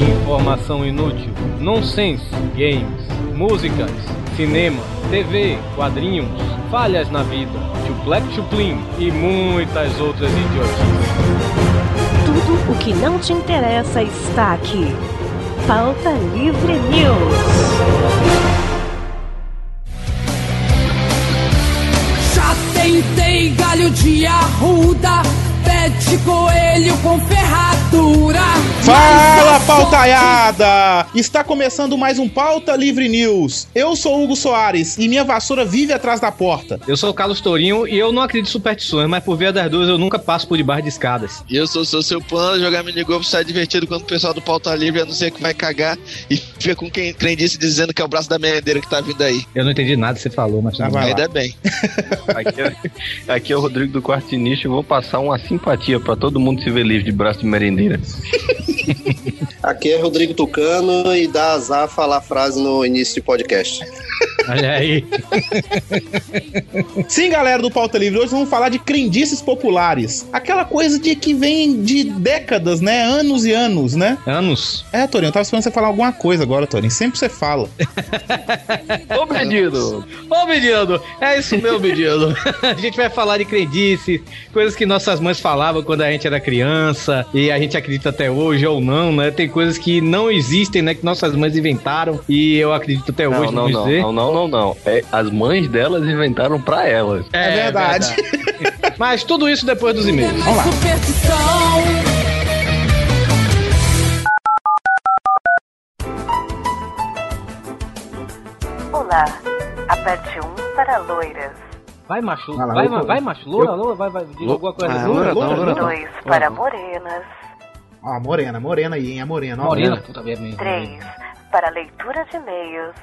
Informação inútil, nonsense, games, músicas, cinema, TV, quadrinhos, falhas na vida, chuplec chuplin e muitas outras idiotices. Tudo o que não te interessa está aqui. Pauta Livre News. Já tentei galho de arruda, de coelho com ferradura. Fala, pautaiada! Está começando mais um Pauta Livre News. Eu sou Hugo Soares e minha vassoura vive atrás da porta. Eu sou o Carlos Tourinho e eu não acredito em superstições, mas por via das duas eu nunca passo por debaixo de escadas. E eu sou, sou seu plano, jogar minigolf sai divertido quando o pessoal do Pauta Livre anuncia que vai cagar e fica com quem disse dizendo que é o braço da merendeira que tá vindo aí. Eu não entendi nada que você falou, mas Ah, vai lá. Ainda bem. Aqui é, aqui é o Rodrigo do Quarto Nicho e vou passar uma simpatia pra todo mundo se ver livre de braço de merendeira. Aqui é Rodrigo Tucano e dá azar falar a frase no início de podcast. Olha aí. Sim, galera do Pauta Livre, hoje vamos falar de crendices populares. Aquela coisa de que vem de décadas, né? Anos e anos, né? Anos. É, Torinho, eu tava esperando você falar alguma coisa agora, Torinho. Sempre você fala. Ô, menino! Ô, menino, é isso meu menino. A gente vai falar de crendice, coisas que nossas mães falavam quando a gente era criança e a gente acredita até hoje ou não, né? Tem coisas que não existem, né? Que nossas mães inventaram e eu acredito até Não, hoje, não, vamos não, dizer. não, não, não, não. É, as mães delas inventaram pra elas. É verdade. verdade. Mas tudo isso depois dos e-mails. Vamos lá. Superstição. Olá. Aperte 1 para loiras. Vai, macho. Vai vai, vai, macho. Loura, loura, vai, vai. Diga alguma coisa. Ah, Loura, loura não, loura. 2 para morenas. Ó, morena, morena aí, hein? A morena, ó. Morena, puta merda. 3 para leitura de e-mails.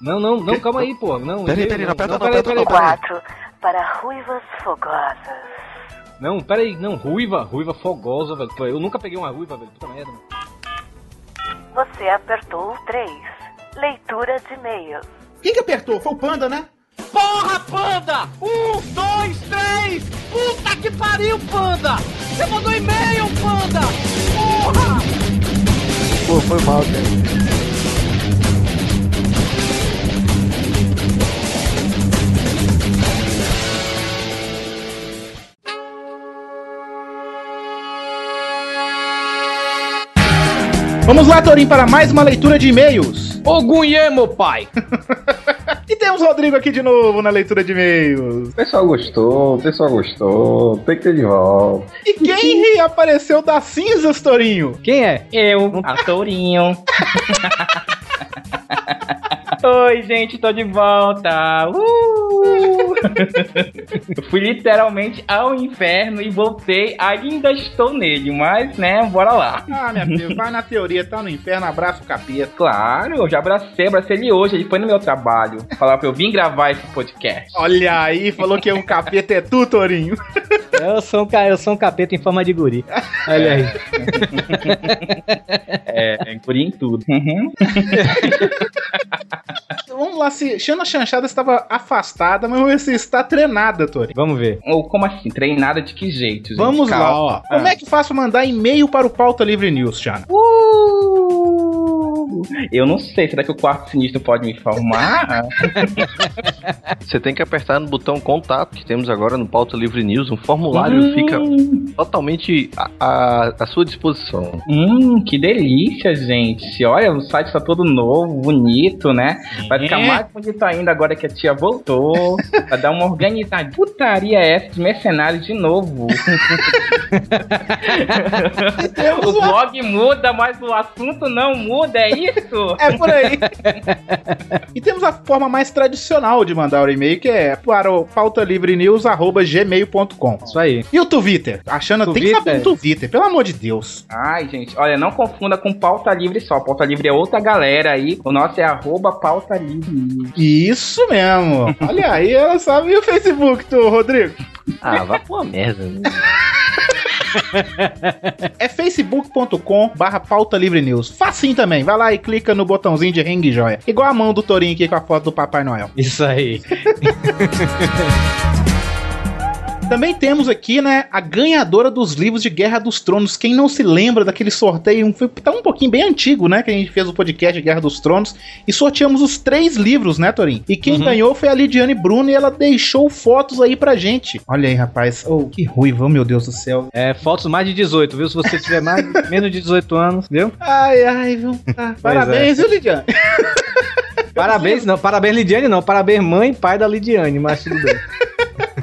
Não, não, não, calma aí, pô. Não, Peraí, peraí, não aperta não, peraí, aperta peraí. 4 para ruivas fogosas. Não, peraí, não, ruiva, ruiva fogosa, velho. Eu nunca peguei uma ruiva, velho. Puta merda. Você apertou o 3. Leitura de e-mails. Quem que apertou? Foi o Panda, né? Porra, panda! Um, dois, três! Puta que pariu, panda! Você mandou e-mail, panda! Porra! Pô, foi mal, cara. Vamos lá, Torinho, para mais uma leitura de e-mails. Ô, Gunhemo, pai! E temos o Rodrigo aqui de novo na leitura de e-mails. O pessoal gostou, o pessoal gostou, tem que ter de volta. E quem reapareceu das cinzas, Torinho? Quem é? Eu, a Tourinho. Oi, gente, tô de volta. Uh! Eu fui literalmente ao inferno e voltei. Ainda estou nele, mas, né, bora lá. Ah, minha filha, vai na teoria, tá no inferno, abraça o capeta. Claro, eu já abracei, abracei ele hoje. Ele foi no meu trabalho. Falar pra eu vir gravar esse podcast. Olha aí, falou que o capeta é tu, Torinho. Eu sou um, eu sou um capeta em forma de guri. Olha aí. É, guri em tudo. Uhum. Vamos lá, se Xana Chanchada estava afastada, mas vamos ver se está treinada, Torinho. Vamos ver. Ou como assim? Treinada de que jeito, gente? Vamos lá, Calma. ó. Como é que faço mandar e-mail para o Pauta Livre News, Xana? Uh! Eu não sei, será que o quarto sinistro pode me informar? Você tem que apertar no botão contato que temos agora no Pauta Livre News. Um formulário Hum. fica totalmente à, à- à sua disposição. Hum, que delícia, gente. Olha, o site tá todo novo, bonito, né? Vai ficar É. mais bonito ainda agora que a tia voltou. Vai dar uma organizada. Putaria essa de mercenários de novo. o blog muda, mas o assunto não muda, é isso? É por aí. e temos a forma mais tradicional de mandar o e-mail, que é para o pautalivrenews.gmail.com. Isso aí. E o Twitter? A Xana tem que saber Twitter? do Twitter, pelo amor de Deus. Ai, gente, olha, não confunda com pauta livre só. Pauta livre é outra galera aí. O nosso é arroba pauta livre. Isso mesmo. Olha aí, ela sabe e o Facebook, tu, Rodrigo. Ah, vá pra uma merda. né? É facebook.com barra pauta livre news. Facinho também. Vai lá e clica no botãozinho de ring joia. Igual a mão do Torinho aqui com a foto do Papai Noel. Isso aí. Também temos aqui, né, a ganhadora dos livros de Guerra dos Tronos. Quem não se lembra daquele sorteio, foi tá um pouquinho bem antigo, né, que a gente fez o podcast de Guerra dos Tronos e sorteamos os três livros, né, Torin? E quem ganhou foi a Lidiane Bruno e ela deixou fotos aí pra gente. Olha aí, rapaz. Oh, que ruiva, oh, meu Deus do céu. É, fotos mais de 18, viu? Se você tiver mais, menos de 18 anos, viu? Ai, ai, viu? Ah, parabéns, viu, Lidiane? Parabéns, não. Parabéns, Lidiane, não. Parabéns, mãe e pai da Lidiane, mas tudo bem.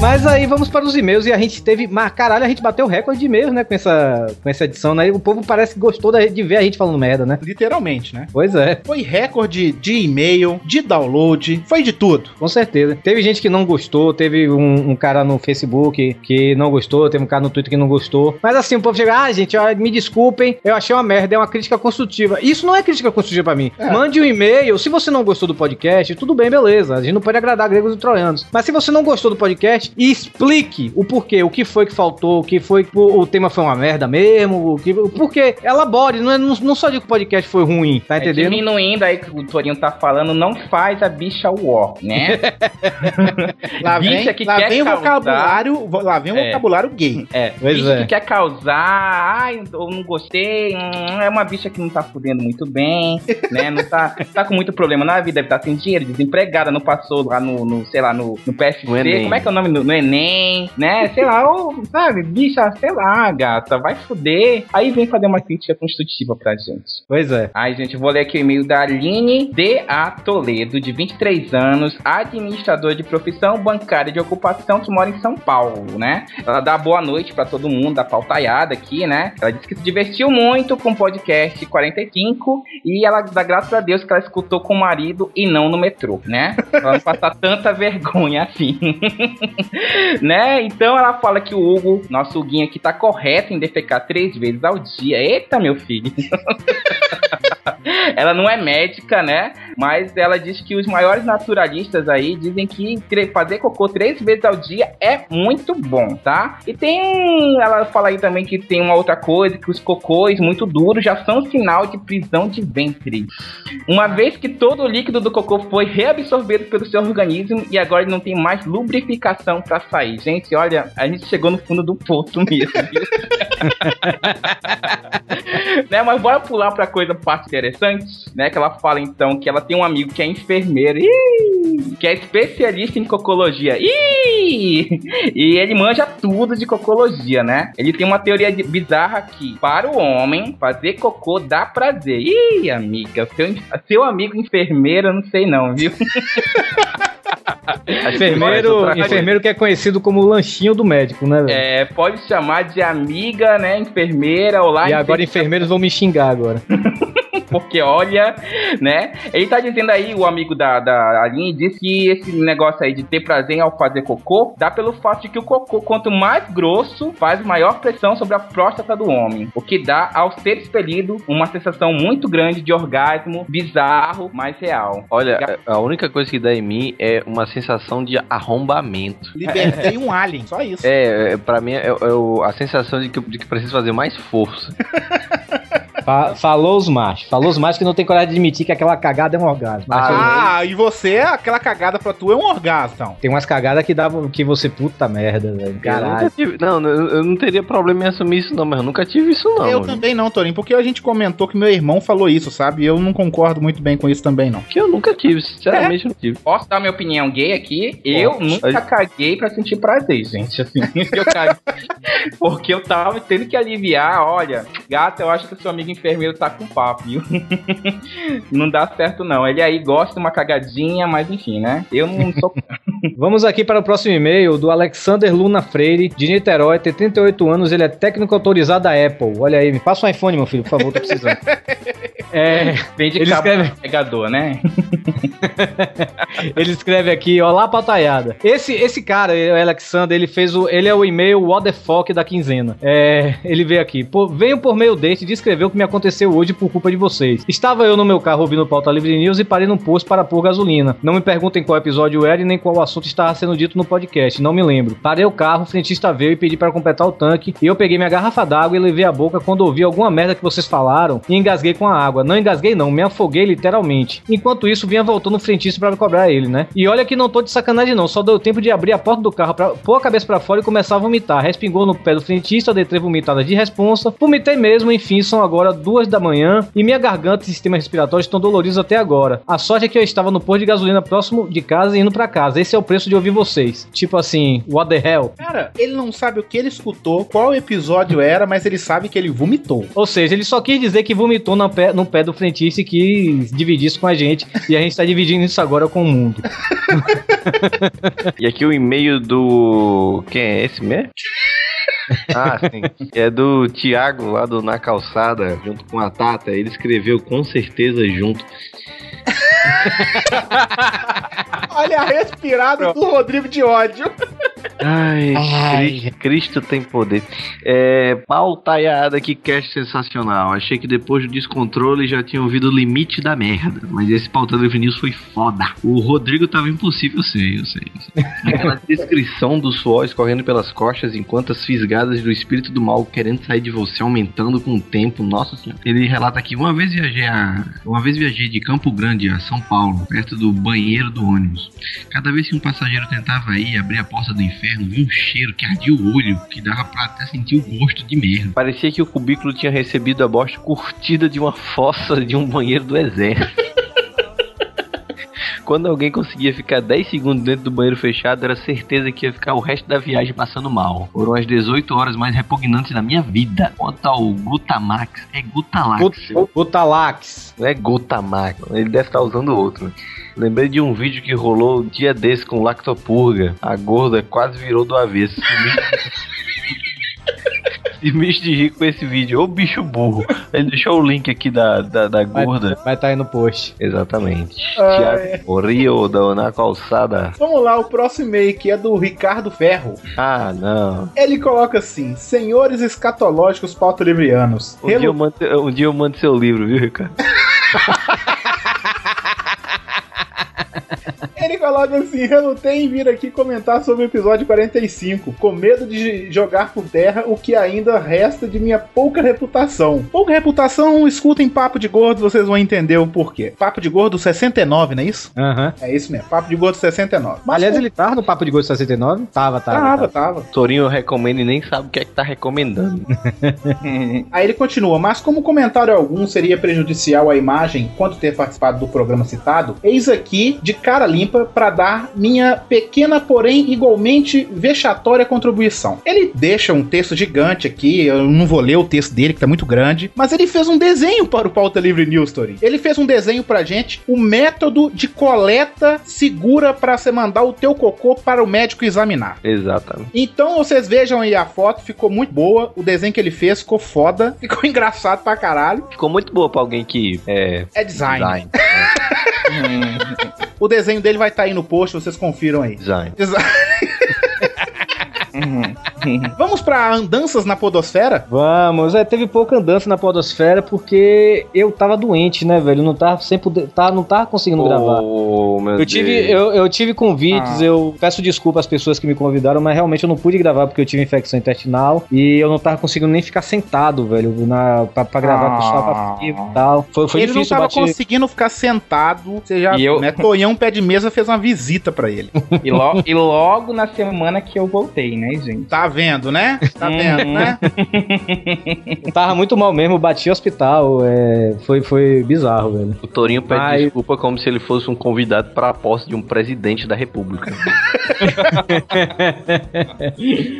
Mas aí vamos para os e-mails e a gente teve. Mas caralho, a gente bateu o recorde de e-mails, né? Com essa, com essa edição, né? E o povo parece que gostou de ver a gente falando merda, né? Literalmente, né? Pois é, Foi recorde de e-mail, de download, foi de tudo. com certeza. Teve gente que não gostou, teve um, um cara no Facebook que não gostou, teve um cara no Twitter que não gostou. Mas assim, o povo chega, ah, gente, ó, me desculpem, eu achei uma merda, é uma crítica construtiva. Isso não é crítica construtiva pra mim. Mande um e-mail, se você não gostou do podcast, tudo bem, beleza. A gente não pode agradar gregos e troianos. Mas se você não gostou do podcast, explique o porquê, o que foi que faltou, o que foi que o, o tema foi uma merda mesmo, o que, o porquê. Elabore, não, é, não, não só digo que o podcast foi ruim, tá É, entendendo? diminuindo aí que o Torinho tá falando, não faz a bicha war, né? Lá vem, Bicha que lá quer vem causar- vocabulário, vo- lá vem o É. vocabulário gay. É, Pois bicha é. que quer causar, ai, eu não gostei, hum, é uma bicha que não tá fudendo muito bem, né? Não tá, tá com muito problema na vida, deve estar sem dinheiro, desempregada, não passou lá no, no, sei lá, no, no como é que é o nome? No, no Enem, né? Sei lá, ou, sabe, bicha, sei lá, gata, vai fuder. Aí vem fazer uma crítica construtiva pra gente. Pois é. Ai, gente, vou ler aqui o e-mail da Aline de A. Toledo, de 23 anos, administradora de profissão bancária de ocupação que mora em São Paulo, né? Ela dá boa noite pra todo mundo da pautaiada aqui, né? Ela disse que se divertiu muito com o podcast 45 e ela dá graças a Deus que ela escutou com o marido e não no metrô, né? Pra não passar tanta vergonha assim. né? Então ela fala que o Hugo, nosso Huguinho aqui, tá correto em defecar três vezes ao dia. Eita, meu filho. ela não é médica, né? Mas ela diz que os maiores naturalistas aí dizem que fazer cocô três vezes ao dia é muito bom, tá? E tem. Ela fala aí também que tem uma outra coisa, que os cocôs muito duros já são sinal de prisão de ventre. Uma vez que todo o líquido do cocô foi reabsorvido pelo seu organismo e agora não tem mais lubrificação pra sair. Gente, olha, a gente chegou no fundo do poço mesmo. né, mas bora pular pra coisa parte interessante, né? Que ela fala então que ela tem um amigo que é enfermeiro, ih, que é especialista em cocologia. Ih! E ele manja tudo de cocologia, né? Ele tem uma teoria de- bizarra que para o homem fazer cocô dá prazer. Ih, amiga, seu, seu amigo enfermeiro, eu não sei não, viu? Enfermeiro, enfermeiro que é conhecido como o lanchinho do médico, né, velho? É, pode chamar de amiga, né? Enfermeira, olá, E agora enfermeiros vão me xingar agora. porque olha, né? Ele tá dizendo aí, o amigo da, da Aline, disse que esse negócio aí de ter prazer ao fazer cocô dá pelo fato de que o cocô, quanto mais grosso, faz maior pressão sobre a próstata do homem, o que dá, ao ser expelido, uma sensação muito grande de orgasmo bizarro, mas real. Olha, a única coisa que dá em mim é uma sensação de arrombamento. Libertei um alien, só isso. É, é pra mim é, é a sensação de que, de que preciso fazer mais força. Fa- falou os machos. Falou os machos que não tem coragem de admitir que aquela cagada é um orgasmo. Ah, e você, aquela cagada pra tu é um orgasmo, então. Tem umas cagadas que davam que você puta merda, velho. Eu nunca Caralho. tive- não, eu, eu não teria problema em assumir isso, não, mas eu nunca tive isso, não. eu mano. também não, Torinho, porque a gente comentou que meu irmão falou isso, sabe? E eu não concordo muito bem com isso também, não. Porque eu nunca tive, sinceramente eu não tive. Posso dar minha opinião gay aqui? Eu nunca caguei pra sentir prazer, gente. Assim, eu caguei porque eu tava tendo que aliviar. Olha, gata, eu acho que o seu amigo enfermeiro tá com papo, viu? não dá certo, não. Ele aí gosta de uma cagadinha, mas enfim, né? Eu não sou. Vamos aqui para o próximo e-mail do Alexander Luna Freire, de Niterói, tem 38 anos, ele é técnico autorizado da Apple. Olha aí, me passa um iPhone, meu filho, por favor, tô precisando. É, Vende Ele cabo escreve- pegador, né? ele escreve aqui, olá pautaiada. Esse, esse cara, o Alexander, ele fez o, ele é o e-mail what the fuck da quinzena. É, ele veio aqui, pô, venho por meio deste descrever o que me aconteceu hoje por culpa de vocês. Estava eu no meu carro ouvindo o Pauta Livre News e parei num posto para pôr gasolina. Não me perguntem qual episódio era e nem qual assunto estava sendo dito no podcast, não me lembro. Parei o carro, o frentista veio e pedi para completar o tanque e eu peguei minha garrafa d'água e levei a boca quando ouvi alguma merda que vocês falaram e engasguei com a água. Não engasguei, não, me afoguei literalmente. Enquanto isso, vinha voltando o frentista pra cobrar ele, né? E olha que não tô de sacanagem, não. Só deu tempo de abrir a porta do carro pra pôr a cabeça pra fora e começar a vomitar. Respingou no pé do frentista, dei três vomitadas de responsa. Vomitei mesmo, enfim, são agora duas da manhã e minha garganta e sistema respiratório estão doloridos até agora. A sorte é que eu estava no posto de gasolina próximo de casa e indo pra casa. Esse é o preço de ouvir vocês. Tipo assim, what the hell? Cara, ele não sabe o que ele escutou, qual episódio era, mas ele sabe que ele vomitou. Ou seja, ele só quis dizer que vomitou na pé- no pé do frentista e quis dividir isso com a gente. E a gente tá dividindo isso agora com o mundo. E aqui o e-mail do. Quem é esse mesmo? Ah, sim. É do Thiago, lá do Na Calçada, junto com a Tata. Ele escreveu com certeza junto. Olha a respirada do Rodrigo de ódio. Ai, Ai. Cri- Cristo tem poder. É, pautaiada, que cast sensacional. Achei que depois do descontrole já tinha ouvido o limite da merda. Mas esse pauta Livre News foi foda. O Rodrigo tava impossível, eu sei, eu sei. Eu sei. Aquela descrição do suor escorrendo pelas costas enquanto as fisgadas do espírito do mal querendo sair de você aumentando com o tempo. Nossa senhora. Ele relata aqui: uma vez viajei a. Uma vez viajei de Campo Grande a São Paulo, perto do banheiro do ônibus. Cada vez que um passageiro tentava ir abrir a porta do inferno, vinha um cheiro que ardia o olho, que dava pra até sentir o gosto de merda. Parecia que o cubículo tinha recebido a bosta curtida de uma fossa de um banheiro do exército. Quando alguém conseguia ficar 10 segundos dentro do banheiro fechado, era certeza que ia ficar o resto da viagem passando mal. Foram as 18 horas mais repugnantes da minha vida. Quanto ao Glutamax, é Gutalax. Butalax. Não é Gutamax, ele deve estar usando outro. Lembrei de um vídeo que rolou um dia desse com Lactopurga. A gorda quase virou do avesso. Se bicho de rico com esse vídeo, ô bicho burro. Ele deixou o link aqui da, da, da gorda. Vai estar aí no post. Exatamente. Ai. Tiago, o Rio da na calçada. Vamos lá, o próximo e-mail que é do Ricardo Ferro. Ah, não. Ele coloca assim: Senhores escatológicos pauto-livrianos. Um dia, eu mando, um dia eu mando seu livro, viu, Ricardo? Coloca assim: relutei em vir aqui comentar sobre o episódio 45, com medo de jogar por terra o que ainda resta de minha pouca reputação. Pouca reputação, escutem Papo de Gordo, vocês vão entender o porquê. Papo de Gordo 69, não é isso? Aham. É isso mesmo, Papo de Gordo 69. Mas Aliás, ele tava no Papo de Gosto 69? Tava, tava. tava, tava. tava. Torinho recomenda e nem sabe o que é que tá recomendando. Aí ele continua, mas como comentário algum seria prejudicial à imagem quanto ter participado do programa citado, eis aqui, de cara limpa, para dar minha pequena, porém igualmente vexatória contribuição. Ele deixa um texto gigante aqui, eu não vou ler o texto dele, que tá muito grande, mas ele fez um desenho para o Pauta Livre News, Tori. Ele fez um desenho pra gente, o método de coleta segura para você mandar o teu cocô para o médico examinar. Exatamente. Então vocês vejam aí a foto, ficou muito boa. O desenho que ele fez ficou foda, ficou engraçado pra caralho. Ficou muito boa pra alguém que é. É design. Design. O desenho dele vai estar aí no post, vocês confiram aí. Design. Design. Vamos pra andanças na podosfera? Vamos, é, teve pouca andança na podosfera porque eu tava doente, né, velho? Não tava sem poder, tá, não tava conseguindo gravar. Oh, meu Eu tive, Deus. eu, eu tive convites, Ah. eu peço desculpa às pessoas que me convidaram, mas realmente eu não pude gravar porque eu tive infecção intestinal e eu não tava conseguindo nem ficar sentado, velho, na, pra, pra gravar com o pessoal Ah. frio e tal. Foi, foi ele não difícil tava bater. conseguindo ficar sentado. Você já E eu- né, Tonhão Pé de Mesa fez uma visita pra ele. E, lo- e logo na semana que eu voltei, né, gente? Tá vendo, né? Tá vendo, né? Eu tava muito mal mesmo, bati hospital, é, foi, foi bizarro, velho. O Torinho pede Mas- desculpa como se ele fosse um convidado para a posse de um presidente da república.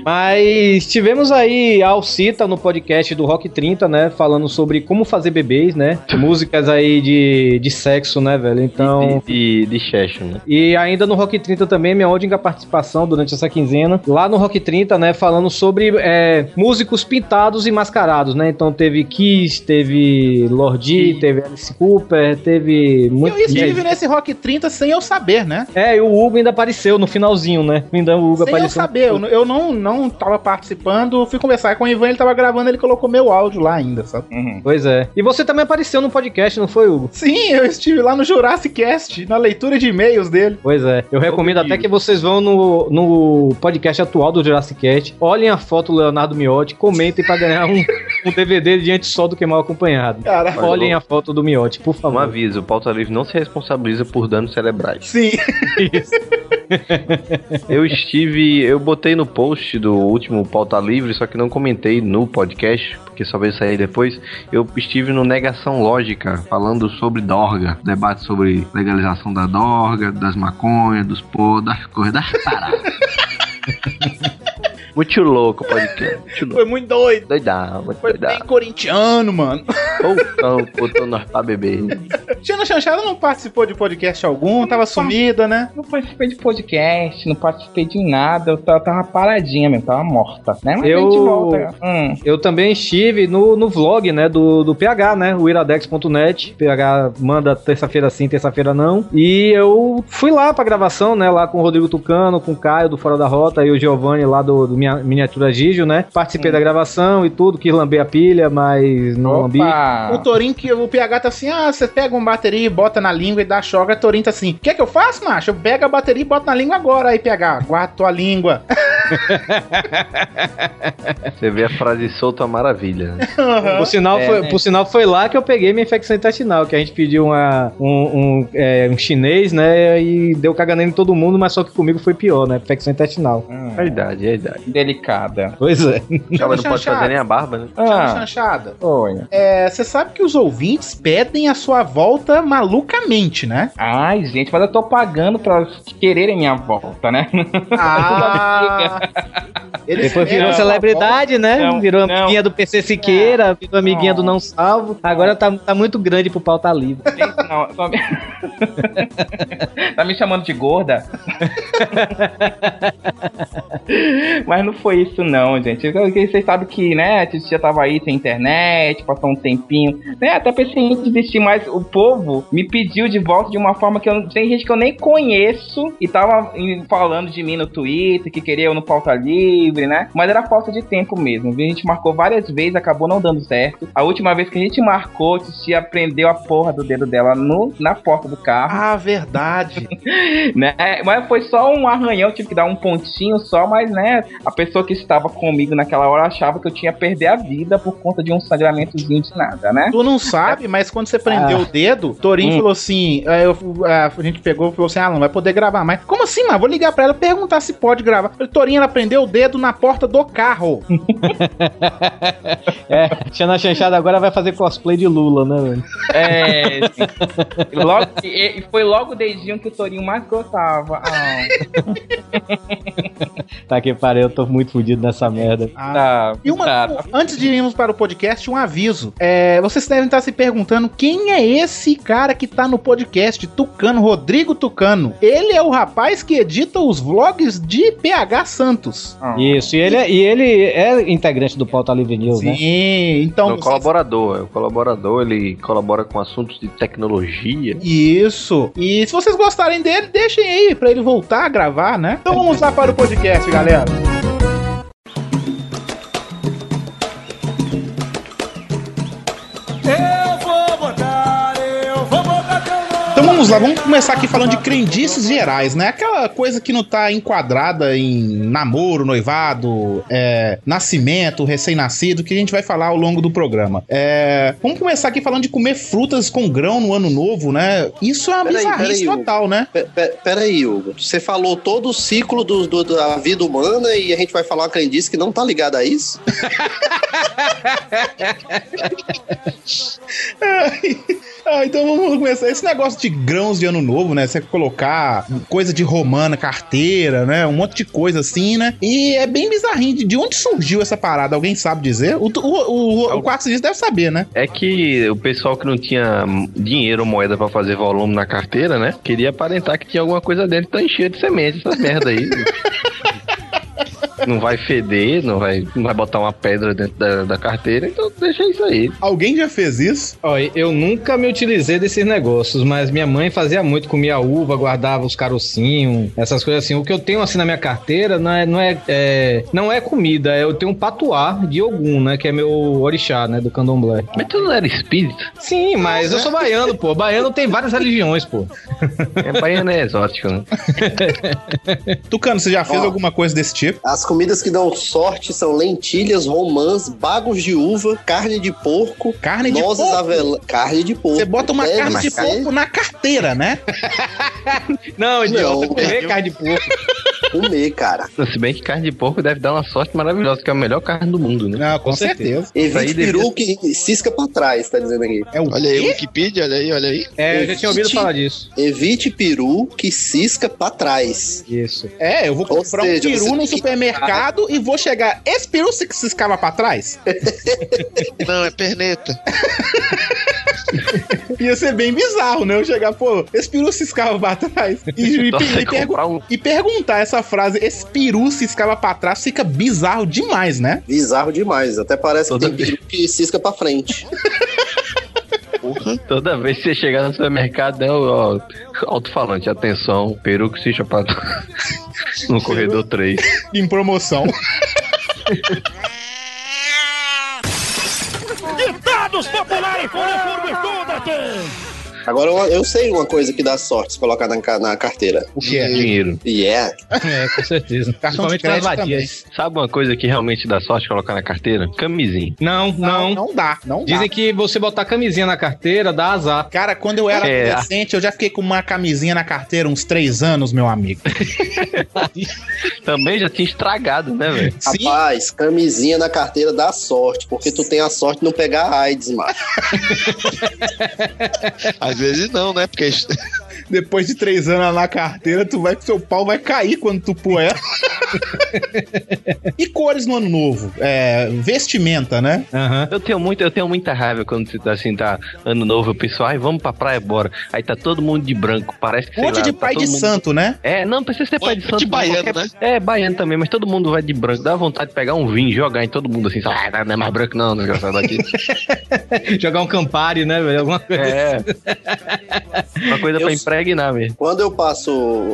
Mas tivemos aí a Alcita no podcast do Rock 30, né? Falando sobre como fazer bebês, né? Músicas aí de, de sexo, né, velho? Então. De, de, de Cheshire, né? E ainda no Rock 30 também, minha única participação durante essa quinzena. Lá no Rock 30, né, falando sobre é, músicos pintados e mascarados, né? Então teve Kiss, teve Lordi, teve Alice Cooper, teve muito. Eu estive nesse Rock 30 sem eu saber, né? É, e o Hugo ainda apareceu no finalzinho, né? Ainda o Hugo Sem eu apareceu. saber, eu, eu não, não tava participando, fui conversar com o Ivan, ele tava gravando, ele colocou meu áudio lá ainda, sabe? Pois é. E você também apareceu no podcast, não foi, Hugo? Sim, eu estive lá no Jurassic Cast, na leitura de e-mails dele. Pois é. Eu recomendo até que vocês vão no, no podcast atual do Jurassic Cast, olhem a foto do Leonardo Miotti, comentem pra ganhar um, um DVD de antes só do que mal acompanhado. Cara, Olhem a foto do miote, por Um favor. aviso, o pauta livre não se responsabiliza por danos cerebrais. sim. Eu estive, eu botei no post do último pauta livre, só que não comentei no podcast, porque só veio sair depois. Eu estive no Negação Lógica, falando sobre dorga, debate sobre legalização da dorga, das maconhas, dos pô, das coisas, das paradas. Muito louco o podcast, muito louco. Foi muito doido. Doidão, muito Foi bem doidão. corintiano, mano. Botou, botou nós pra beber. Tina Chanchada não participou de podcast algum, tava sumida, né? Não participei de podcast, não participei de nada, eu tava, tava paradinha mesmo, tava morta, né? Mas Eu- a gente volta. Hum. Eu também estive no, no vlog, né, do, do PH, né, o iradex.net. PH manda terça-feira sim, terça-feira não. E eu fui lá pra gravação, né, lá com o Rodrigo Tucano, com o Caio do Fora da Rota e o Giovanni lá do, do Minha- Miniatura Gigio, né. Participei da gravação e tudo, quis lamber a pilha, mas não lambi. Opa! O Torinho, que o PH tá assim, ah, você pega uma bateria e bota na língua e dá choga. O Torinho tá assim, quer que eu faça, macho? Eu pego a bateria e boto na língua agora. Aí, PH, guarda tua língua. Você vê a frase solta uma maravilha. né? Por sinal, É, foi, né? por sinal, foi lá que eu peguei minha infecção intestinal, que a gente pediu uma, um, um, é, um chinês, né, e deu caganeiro em todo mundo, mas só que comigo foi pior, né, infecção intestinal. Hum, É a idade, é a idade. Delicada. Pois é. Ela não pode fazer nem a barba, né? Ah, Chanchada, oi. é, você sabe que os ouvintes pedem a sua volta malucamente, né? Ai, gente, mas eu tô pagando pra quererem minha volta, né? Ah, eles Depois virou celebridade, né? Não, virou não. amiguinha do PC Siqueira, virou amiguinha Não. do Não Salvo. Agora tá, tá muito grande pro pauta livre. Gente, não, me- tá me chamando de gorda? Mas não foi isso não, gente. Vocês sabem que, né, a titia tava aí sem internet, passou um tempinho, né, até pensei em desistir, mas o povo me pediu de volta de uma forma que eu. Tem gente que eu nem conheço e tava falando de mim no Twitter, que queria eu no pauta livre, né, mas era falta de tempo mesmo. A gente marcou várias vezes, acabou não dando certo. A última vez que a gente marcou, a titia prendeu a porra do dedo dela no, na porta do carro Ah, verdade. né? Mas foi só um arranhão, tive que dar um pontinho só, mas né, a pessoa que estava comigo naquela hora achava que eu tinha perder a vida por conta de um sangramentozinho de nada, né? Tu não sabe, mas quando você prendeu Ah. o dedo, Torinho Hum. falou assim: é, eu- a, a gente pegou e falou assim: ah, não vai poder gravar mais. Como assim, mano? Vou ligar pra ela perguntar se pode gravar. Eu falei, Torinho, ela prendeu o dedo na porta do carro. É, Xana Chanchada agora vai fazer cosplay de Lula, né, velho? É. E logo, e, e foi logo o dedinho que o Torinho mais gostava. Ah, Tá que pariu, eu tô muito fudido nessa merda. Ah. tá, E uma, antes de irmos para o podcast, um aviso. É, vocês devem estar se perguntando quem é esse cara que tá no podcast, Tucano, Rodrigo Tucano. Ele é o rapaz que edita os vlogs de PH Santos. Ah. Isso, e ele, é, e ele é integrante do Pauta Livre News, né? Sim, então. É o vocês- colaborador, é o colaborador, ele colabora com assuntos de tecnologia. Isso. E se vocês gostarem dele, deixem aí pra ele voltar a gravar, né? Então vamos lá para o podcast, galera. Vamos lá, vamos começar aqui falando de crendices gerais, né? Aquela coisa que não tá enquadrada em namoro, noivado, é, nascimento, recém-nascido, que a gente vai falar ao longo do programa. É, vamos começar aqui falando de comer frutas com grão no ano novo, né? Isso é uma Peraí, bizarrice peraí, total, né? Pe- pe- Peraí, Hugo. Você falou todo o ciclo do, do- da vida humana e a gente vai falar uma crendice que não tá ligada a isso? Ah, então vamos começar. Esse negócio de grãos de ano novo, né? Você colocar coisa de romana, carteira, né? Um monte de coisa assim, né? E é bem bizarrinho. De- De onde surgiu essa parada? Alguém sabe dizer? O, o, o, o quarto deve saber, né? É que o pessoal que não tinha dinheiro ou moeda pra fazer volume na carteira, né? Queria aparentar que tinha alguma coisa dentro, então enchia de semente, essas merda aí. não vai feder, não vai, não vai botar uma pedra dentro da, da carteira, então deixa isso aí. Alguém já fez isso? Olha, eu nunca me utilizei desses negócios, mas minha mãe fazia muito, comia uva, guardava os carocinhos, essas coisas assim. O que eu tenho assim na minha carteira não é, não é, é- não é comida, é- eu tenho um patuá de Ogum, né, que é meu orixá, né, do candomblé. Mas tu não era espírito? Sim, mas eu sou baiano, pô. Baiano tem várias religiões, pô. É baiano é exótico, né? Tucano, você já fez Ó. alguma coisa desse tipo? As comidas que dão sorte são lentilhas, romãs, bagos de uva, carne de porco, Carne de nozes porco? avelã... Carne de porco. Você bota uma Deve carne de ser porco na carteira, né? Não, idiota, Não, comer carne de porco. Comer, cara. Se bem que carne de porco deve dar uma sorte maravilhosa, que é a melhor carne do mundo, né? Não, com, Com certeza. Evite aí devia- peru que cisca pra trás, tá dizendo aqui. É o Olha aí? Wikipedia, olha aí, olha aí. É, eu já tinha ouvido Evite- falar disso. Evite peru que cisca pra trás. Isso. É, eu vou Ou comprar seja, um peru no tem que- supermercado e vou chegar. Esse peru se se escava pra trás? Não, é perneta. Ia ser bem bizarro, né? Eu chegar, pô, esse peru se escava pra trás. E, e, e pergu- um- e perguntar essa frase, esse peru se escava pra trás, fica bizarro demais, né? Bizarro demais. Até parece Toda que tem peru que cisca pra frente. Toda vez que você chegar no supermercado, é o alto-falante. Atenção, peru que se pra no corredor 3. Em promoção. Agora eu, eu sei uma coisa que dá sorte se colocar na, na carteira. O que é? Dinheiro. E é. É, com certeza. Principalmente nas vadias. Sabe uma coisa que realmente dá sorte colocar na carteira? Camisinha. Não, Não, não. não dá, não dá. Dizem que você botar camisinha na carteira dá azar. Cara, quando eu era É. adolescente, eu já fiquei com uma camisinha na carteira uns três anos, meu amigo. Também já tinha estragado, né, velho? Sim, Rapaz, camisinha na carteira dá sorte, porque tu tem a sorte de não pegar AIDS, macho. Às vezes não, né? Porque depois de três anos na carteira, tu vai que seu pau vai cair quando tu pôr ela. e cores no ano novo? É, vestimenta, né? Aham. Eu tenho, muito, eu tenho muita raiva quando você tá assim, tá ano novo, o pessoal, ai, vamos pra praia, bora. Aí tá todo mundo de branco, parece que Um monte lá, de tá pai de mundo- santo, né? É, não precisa ser pai de De santo. baiano, qualquer- né? É, baiano também, mas todo mundo vai de branco. Dá vontade de pegar um vinho e jogar em todo mundo assim, ah, não é mais branco não, desgraçado daqui. Jogar um Campari, né, velho? Alguma coisa. é. Uma coisa Eu- pra mesmo. Quando eu passo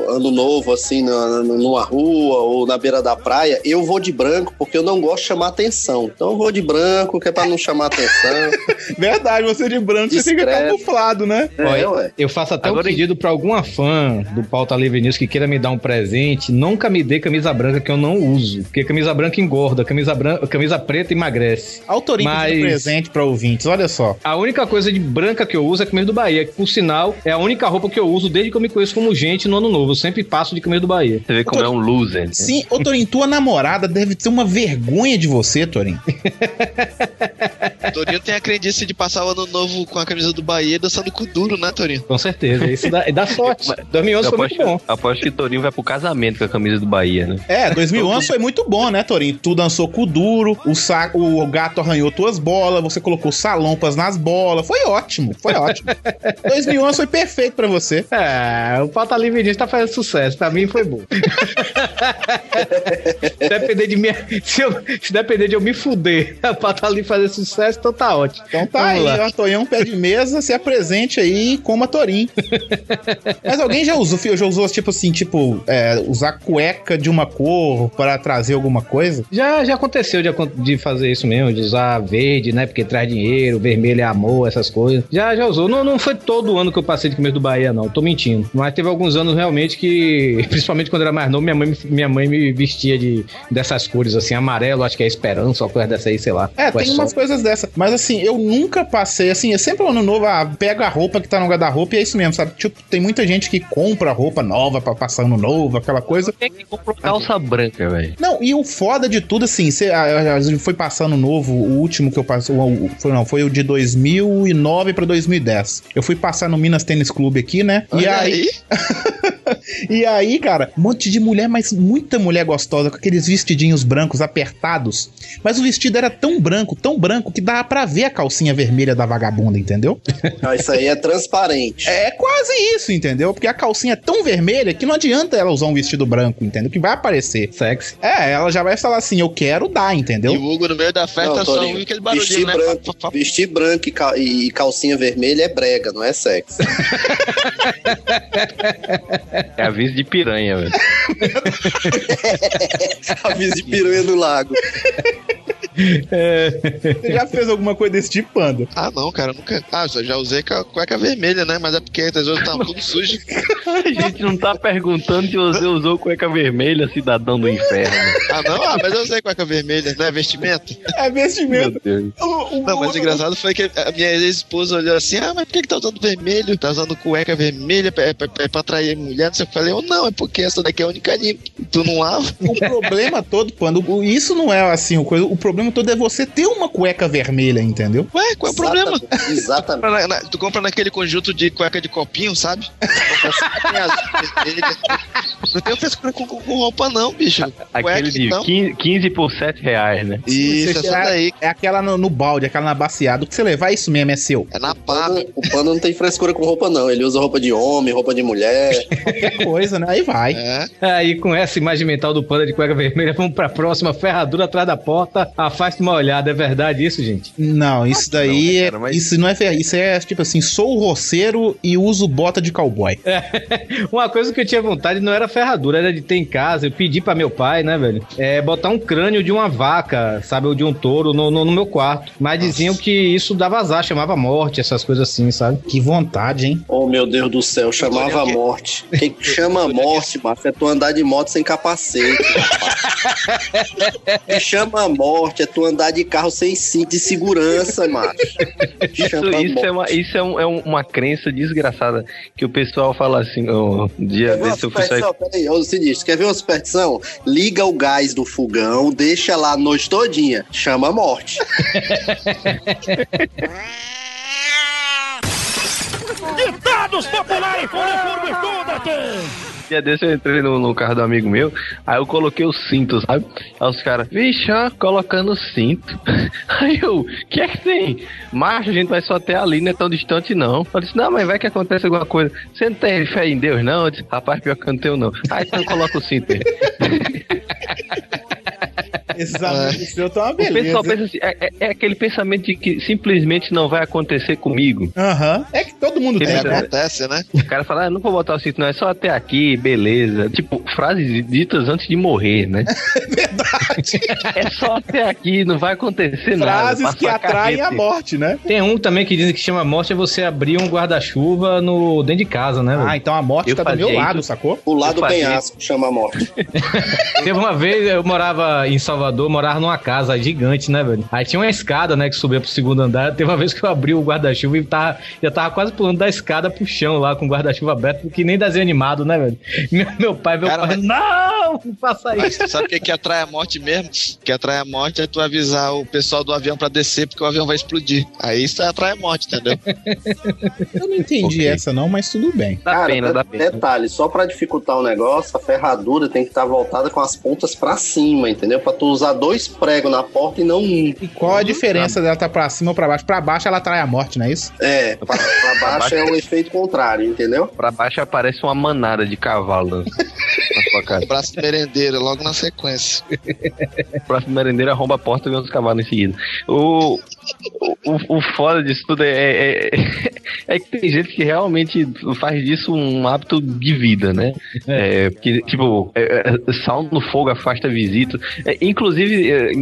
ano novo, assim, na- numa rua ou na beira da praia, eu vou de branco porque eu não gosto de chamar atenção. Então eu vou de branco, que é pra não chamar atenção. Verdade, você de branco, você fica Discreto. camuflado, né? É, ué. Eu faço até Agora- um pedido pra alguma fã do Pauta Livre News que queira me dar um presente. Nunca me dê camisa branca que eu não uso. Porque camisa branca engorda, camisa, branca, camisa preta emagrece. Autorinho Mas- presente pra ouvintes, olha só. A única coisa de branca que eu uso é camisa do Bahia. Que, por sinal, é a única roupa que eu uso desde que eu me conheço como gente no ano novo. Eu sempre passo de camisa do Bahia. Você vê como é um loser. Sim, ô Torinho, tua namorada deve ter uma vergonha de você, Torinho. Torinho tem a crendice de passar o ano novo com a camisa do Bahia dançando com duro, né, Torinho? Com certeza. Isso dá, dá sorte. 2011 Eu foi aposto, muito bom. aposto que Torinho vai pro casamento com a camisa do Bahia, né? É, 2011 foi muito bom, né, Torinho? Tu dançou com o duro, o, saco, o gato arranhou tuas bolas, você colocou salompas nas bolas. Foi ótimo, foi ótimo. 2011 foi perfeito pra você. É, o Pauta Livre News tá fazendo sucesso. Pra mim foi bom. se depender de mim, se, eu- se depender de eu me fuder, a Pauta Livre fazer sucesso, então tá ótimo. Então tá Vamos aí, lá. ó, Tonhão pé de mesa, se apresente aí e coma Torinho. Mas alguém já usou, já usou, tipo assim, tipo, é, usar cueca de uma cor para trazer alguma coisa? Já, já aconteceu de, de fazer isso mesmo, de usar verde, né? Porque traz dinheiro, vermelho é amor, essas coisas. Já, já usou. Não, não foi todo ano que eu passei de camisa do Bahia, não. Tô mentindo. Mas teve alguns anos realmente que, principalmente quando eu era mais novo, minha mãe, me- minha mãe me vestia de, dessas cores, assim, amarelo, acho que é esperança, ou coisa dessa aí, sei lá. É, Ou tem umas coisas dessa. Mas assim, eu nunca passei, assim, é sempre o ano novo, ah, pega a roupa que tá no guarda-roupa e é isso mesmo, sabe? Tipo, tem muita gente que compra roupa nova pra passar ano novo, aquela coisa. Tem que comprar calça branca, velho. Não, e o foda de tudo, assim, você a, a gente foi passando novo, o último que eu passei, foi, não, foi o de 2009 pra 2010. Eu fui passar no Minas Tênis Clube aqui, né? e Olha aí, e aí, cara, um monte de mulher, mas muita mulher gostosa, com aqueles vestidinhos brancos apertados. Mas o vestido era tão branco, tão branco, que dava pra ver a calcinha vermelha da vagabunda, entendeu? Ah, isso aí é transparente. É quase isso, entendeu? Porque a calcinha é tão vermelha que não adianta ela usar um vestido branco, entendeu? Que vai aparecer. Sexy. É, ela já vai falar assim, eu quero dar, entendeu? E o Hugo no meio da festa Não, só aquele vestir barulhinho, né? branco, vestir branco e, cal- calcinha vermelha é brega, não é sexo. É aviso de piranha, velho. Aviso de piranha do lago. Você já fez alguma coisa desse tipo, Panda? Ah, não, cara, nunca. Ah, eu já usei cueca vermelha, né? Mas é porque as outras estavam tudo sujas. A gente não tá perguntando se você usou cueca vermelha, cidadão do inferno. Ah, não? Ah, mas eu usei cueca vermelha, não é vestimento? É vestimento. Deus. O- o- Não, mas o engraçado foi que a minha ex-esposa olhou assim: ah, mas por que, que tá usando vermelho? Tá usando cueca vermelha pra, é, pra, é pra atrair mulher? Não sei eu falei, eu não, é porque essa daqui é a única limpa. Tu não lava? O problema todo, quando isso não é assim, o, coisa, o problema todo é você ter uma cueca vermelha, entendeu? Ué, qual é o problema? Exatamente. Na- na- tu compra naquele conjunto de cueca de copinho, sabe? Não tem frescura com, com, com roupa, não, bicho. Aquele Cueca, de então. 15, 15 por 7 reais, né? Isso, Você- essa daí. É aquela no, no balde, aquela na baciada. O que você levar, isso mesmo, é seu. É na pá. o pano não tem frescura com roupa, não. Ele usa roupa de homem, roupa de mulher. Qualquer coisa, né? Aí vai. É. Aí, com essa imagem mental do panda de cueca vermelha, vamos pra próxima. Ferradura atrás da porta. Afaste uma olhada. É verdade isso, gente? Não, isso daí né, é. cara, mas- Isso não é fer- Isso é tipo assim, sou roceiro e uso bota de cowboy. Uma coisa que eu tinha vontade não era ferradura, era de ter em casa. Eu pedi pra meu pai, né, velho? É botar um crânio de uma vaca, sabe? Ou de um touro no, no, no meu quarto. Mas diziam que isso dava azar, chamava morte, essas coisas assim, sabe? Que vontade, hein? Oh, meu Deus do céu, chamava a morte. Quem chama a morte, macho, é tu andar de moto sem capacete. rapaz. Quem chama a é tu andar de carro sem cinto de segurança, macho. Isso, isso, é, uma, isso é, um- é um- uma crença desgraçada que o pessoal fala assim. um dia desse eu fui sair. Peraí, ô Sinistro, quer ver uma superstição? Liga o gás do fogão, deixa lá a noite todinha. Chama a morte. Um dia desse eu entrei no, no carro do amigo meu, aí eu coloquei o cinto, sabe? Aí os caras, vixe, colocando cinto. Aí eu, que é que tem? Macho, a gente vai só até ali, não é tão distante não. Eu disse, não, mas vai que acontece alguma coisa. Você não tem fé em Deus, não? Eu disse, rapaz, pior que eu não tenho, não. Aí então coloca o cinto. Esses amigos seus estão uma O pessoal beleza. pensa assim, é, é- é aquele pensamento de que simplesmente não vai acontecer comigo. Aham. É que todo mundo tem, É, né? Acontece, né? O cara fala, ah, não vou botar o cinto, não, é só até aqui, beleza. Tipo, frases ditas antes de morrer, né? Verdade. É só até aqui, não vai acontecer nada. Frases que atraem a morte, né? Tem um também que dizem que chama morte é você abrir um guarda-chuva no dentro de casa, né, velho? Ah, então a morte Eu tá do meu lado, sacou? O lado do penhasco chama a morte. Teve uma vez, eu morava em Salvador, morava numa casa gigante, né, velho? Aí tinha uma escada, né, que subia pro segundo andar. Teve uma vez que eu abri o guarda-chuva e tava, já tava quase pulando da escada pro chão lá, com o guarda-chuva aberto, porque nem desenho animado, né, velho? Meu, meu pai, meu Cara, pai, mas- não, não faça Mas isso. sabe o que, que atrai a morte mesmo? O que atrai a morte é tu avisar o pessoal do avião pra descer, porque o avião vai explodir. Aí isso atrai a morte, entendeu? Eu não entendi Ok. essa não, mas tudo bem. Dá Cara, pena, dá pena. detalhe, só pra dificultar o negócio, a ferradura tem que estar voltada com as pontas pra cima, entendeu? Pra tu usar dois pregos na porta e não um. E qual a diferença dela tá pra cima ou pra baixo? Pra baixo ela atrai a morte, não é isso? É, pra, pra baixo é o efeito contrário, entendeu? Pra baixo aparece uma manada de cavalo na sua casa. Braço de merendeira, logo na sequência. O próximo merendeiro arromba a porta e vem os cavalos em seguida. O, o, o foda disso tudo é, é, é- é que tem gente que realmente faz disso um hábito de vida, né? É, porque, tipo, é, é, sal no fogo afasta visita. É, inclusive, é,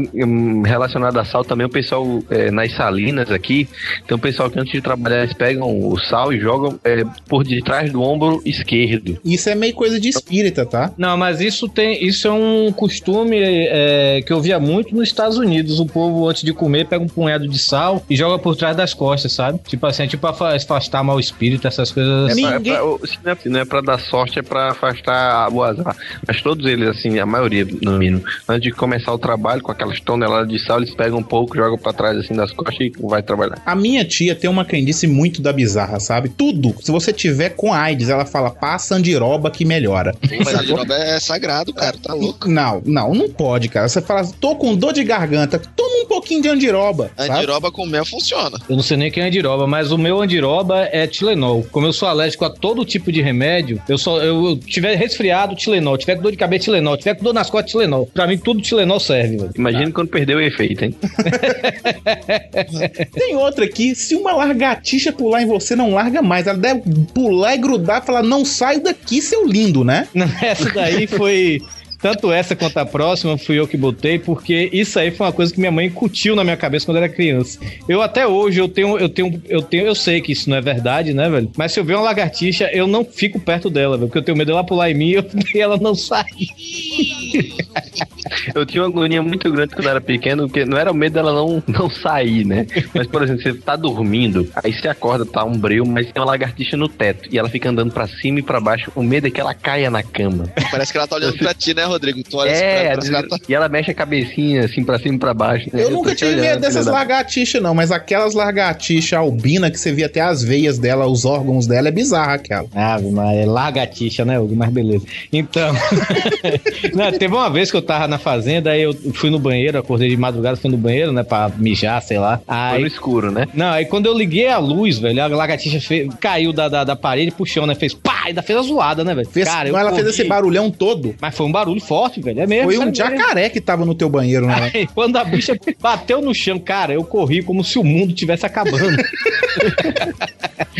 relacionado a sal também, o pessoal é, nas salinas aqui, tem um pessoal que antes de trabalhar eles pegam o sal e jogam é, por detrás do ombro esquerdo. Isso é meio coisa de espírita, tá? Não, mas isso tem, isso é um costume é, que eu via muito nos Estados Unidos. O povo, antes de comer, pega um punhado de sal e joga por trás das costas, sabe? Tipo assim, é tipo pra fa- afastar mal espírito, essas coisas É assim. pra- é Ninguém- pra- o- se, não é, se não é pra dar sorte, é pra afastar o azar. Mas todos eles, assim, a maioria, no mínimo, antes de começar o trabalho, com aquelas toneladas de sal, eles pegam um pouco, jogam pra trás, assim, das costas e vai trabalhar. A minha tia tem uma crendice muito da bizarra, sabe? Tudo. Se você tiver com AIDS, ela fala, passa andiroba que melhora. Mas a Sacou? giroba é sagrado, cara, tá louco. Não, não, não pode, cara. Você fala, tô com dor de garganta, toma um pouquinho de andiroba. sabe? Andiroba com mel funciona. Eu não sei nem quem é andiroba, mas o meu andiroba é Tilenol. Como eu sou alérgico a todo tipo de remédio, eu só eu, eu tiver resfriado, Tilenol, tiver com dor de cabeça, Tilenol, tiver com dor nas costas, Tilenol. Pra mim tudo Tilenol serve, velho. Imagina quando perdeu o efeito, hein? Tem outra aqui, se uma largatixa pular em você, não larga mais. Ela deve pular e grudar e falar, não saio daqui, seu lindo, né? Essa daí foi Tanto essa quanto a próxima fui eu que botei, porque isso aí foi uma coisa que minha mãe incutiu na minha cabeça quando eu era criança. Eu até hoje eu tenho, eu tenho, eu tenho, eu sei que isso não é verdade, né, velho? Mas se eu ver uma lagartixa, eu não fico perto dela, velho, porque eu tenho medo dela pular em mim e ela não sair. Eu tinha uma agonia muito grande quando eu era pequeno, porque não era o medo dela não, não sair, né? Mas, por exemplo, você tá dormindo, aí você acorda, tá um breu, mas tem uma lagartixa no teto e ela fica andando pra cima e pra baixo. O medo é que ela caia na cama. Parece que ela tá olhando pra ti, né, Rodrigo? Tu olha assim pra É, ela tá... e ela mexe a cabecinha assim pra cima e pra baixo. né? Eu tô nunca tive medo dessas da- lagartixas, não, mas aquelas lagartixas albina que você via até as veias dela, os órgãos dela, é bizarra aquela. Ave Maria, largatixa, né, Hugo? Mas beleza. Então, não, teve uma vez que eu tava na fazenda, aí eu fui no banheiro, acordei de madrugada, fui no banheiro, né, pra mijar, sei lá. Foi Aí, no escuro, né? não, aí quando eu liguei a luz, velho, a lagartixa fe- caiu da, da, da parede pro chão, né, fez pá, ainda fez a zoada, né, velho? Fez, Cara, eu ela fez corri, esse barulhão todo. Mas foi um barulho forte, velho, é mesmo. Foi um mesmo. jacaré que tava no teu banheiro, né? Aí, quando a bicha bateu no chão, cara, eu corri como se o mundo tivesse acabando.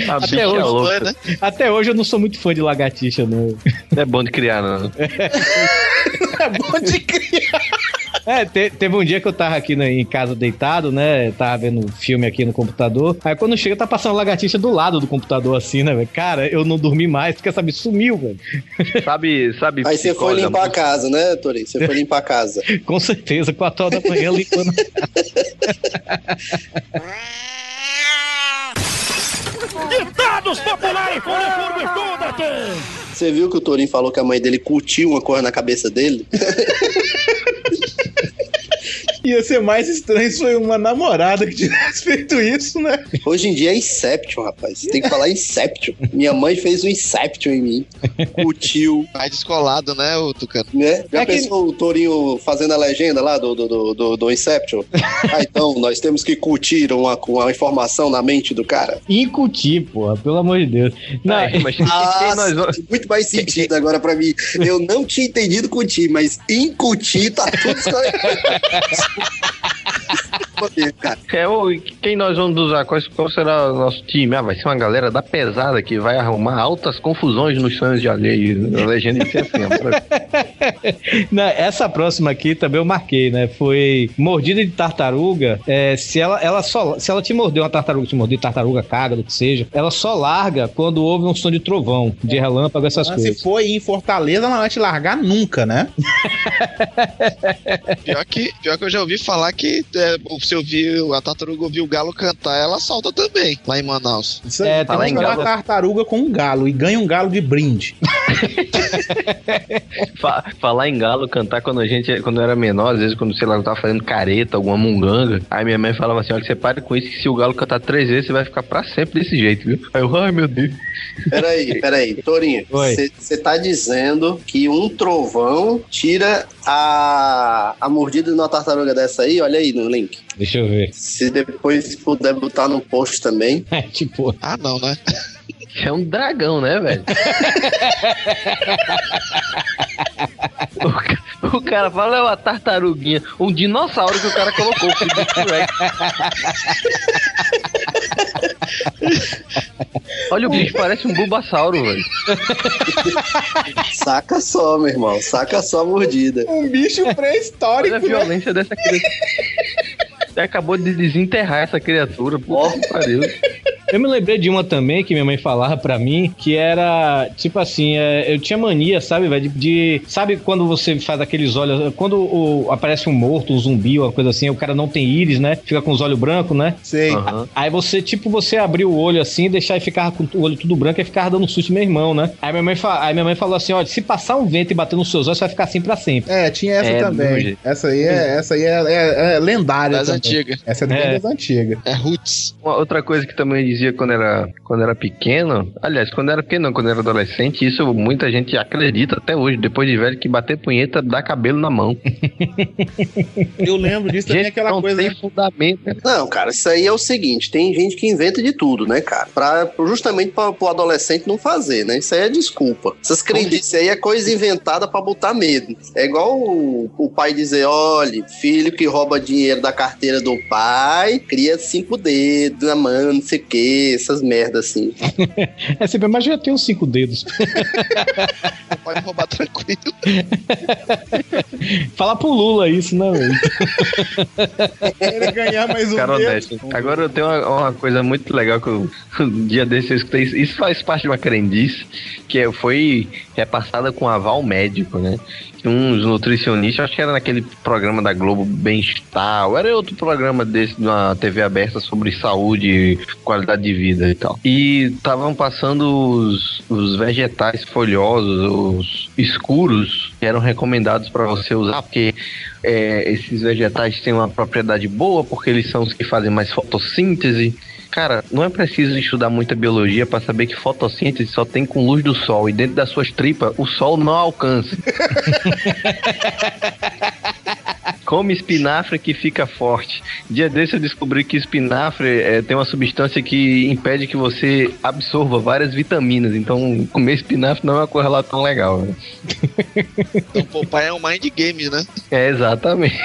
A Até bicha hoje, louca. né? Até hoje eu não sou muito fã de lagartixa, não. Não é bom de criar, não. É bom de criar. É, te- teve um dia que eu tava aqui né, em casa deitado, né? Tava vendo filme aqui no computador. Aí quando chega, tá passando lagartixa do lado do computador, assim, né, velho? Cara, eu não dormi mais, porque sabe, sumiu, velho. Sabe, sabe. Aí você foi limpar a casa, né, Torinho? Você foi limpar a casa. Com certeza, 4 horas da manhã limpando. Você viu que o Torinho falou que a mãe dele curtiu uma cor na cabeça dele? Ia ser mais estranho se foi uma namorada que tivesse feito isso, né? Hoje em dia é Inception, rapaz. Você tem que falar Inception. Minha mãe fez um Inception em mim. Curtiu, Mais descolado, né, o Tucano? né? Já É que- pensou o Torinho fazendo a legenda lá do, do, do, do, Inception? Ah, então, nós temos que curtir uma, uma informação na mente do cara. Incutir, porra, pelo amor de Deus. Não, Ai, mas Ah, nós vamos- sim, muito mais sentido agora pra mim. Eu não tinha entendido curtir, mas incutir tá tudo. É, ô, quem nós vamos usar? Qual, qual será o nosso time? Ah, vai ser uma galera da pesada que vai arrumar altas confusões nos sonhos de alheio. A legenda de ser assim. ó. Não, essa próxima aqui também eu marquei, né? Foi mordida de tartaruga. É, se ela, ela só, se ela te mordeu uma tartaruga, te mordeu de tartaruga, caga, do que seja, ela só larga quando houve um som de trovão, de relâmpago, essas Mas se coisas. for em Fortaleza, ela não vai te largar nunca, né? Pior que, pior que eu já ouvi falar que é, se eu vi a tartaruga ouvir o galo cantar, ela solta também, lá em Manaus. Isso É, falar tem em uma tartaruga com um galo e ganha um galo de brinde. Fa- falar em galo, cantar quando a gente, quando eu era menor, às vezes quando, sei lá, eu tava fazendo careta, alguma munganga, aí minha mãe falava assim, olha, você pare com isso que se o galo cantar três vezes, você vai ficar pra sempre desse jeito, viu? Aí eu, ai meu Deus. Peraí, peraí. Torinho, você tá dizendo que um trovão tira a, a mordida de uma tartaruga dessa aí? Olha aí no link. Deixa eu ver. Se depois puder botar no post também. É, tipo, Ah, não, né? É um dragão, né, velho? o, ca- o cara fala, é uma tartaruguinha, um dinossauro que o cara colocou. Olha o bicho, parece um bulbasauro, velho. Saca só, meu irmão. Saca só a mordida. Um bicho Olha a pré-histórico, né? violência dessa criatura. Você acabou de desenterrar essa criatura, puta que pariu. Eu me lembrei de uma também que minha mãe falava pra mim, que era tipo assim, é, eu tinha mania, sabe, velho, de, de- Sabe quando você faz aqueles olhos. Quando o- aparece um morto, um zumbi, uma coisa assim, o cara não tem íris, né? Fica com os olhos brancos, né? Sei. Aham. Aí você, tipo, você abriu o olho assim, deixar e ficava com o olho tudo branco e ficava dando susto meu irmão, né? Aí minha mãe, fa- aí minha mãe falou assim: olha, se passar um vento e bater nos seus olhos, você vai ficar assim pra sempre. É, tinha essa É, também. Essa aí é, essa aí é, é- é lendária. Das antigas. Essa é, É. das antigas. É Roots. Uma outra coisa que também dizia quando era, quando era pequeno, aliás, quando era pequeno, não, quando era adolescente, isso muita gente acredita até hoje, depois de velho, que bater punheta dá cabelo na mão. Eu lembro disso também, Gente, aquela não coisa. tem fundamento. né? Não, cara, isso aí é o seguinte: tem gente que inventa de tudo, né, cara? Pra, justamente para o adolescente não fazer, né? Isso aí é desculpa. Essas crendices aí é coisa inventada pra botar medo. É igual o, o pai dizer: olha, filho que rouba dinheiro da carteira do pai, cria cinco dedos na mão, não sei o quê. Comer, essas merdas assim. É sempre, mas já tem uns cinco dedos. Pode roubar tranquilo. Fala pro Lula isso, né, velho? Ganhar mais um Cara honesto. Agora eu tenho uma, uma coisa muito legal que eu, um dia desse eu escutei. Isso, isso faz parte de uma crendice que é- foi repassada com aval médico, né? Uns nutricionistas, acho que era naquele programa da Globo Bem-Estar, era outro programa desse, de TV aberta sobre saúde, qualidade de vida e tal. E estavam passando os, os vegetais folhosos, os escuros, que eram recomendados para você usar, porque é, esses vegetais têm uma propriedade boa, porque eles são os que fazem mais fotossíntese. Cara, não é preciso estudar muita biologia para saber que fotossíntese só tem com luz do sol e dentro das suas tripas o sol não alcança. Come espinafre que fica forte. Dia desse eu descobri que espinafre é, tem uma substância que impede que você absorva várias vitaminas. Então, comer espinafre não é uma coisa lá tão legal. Né? Então, Popeye é um mind games, né? É, exatamente.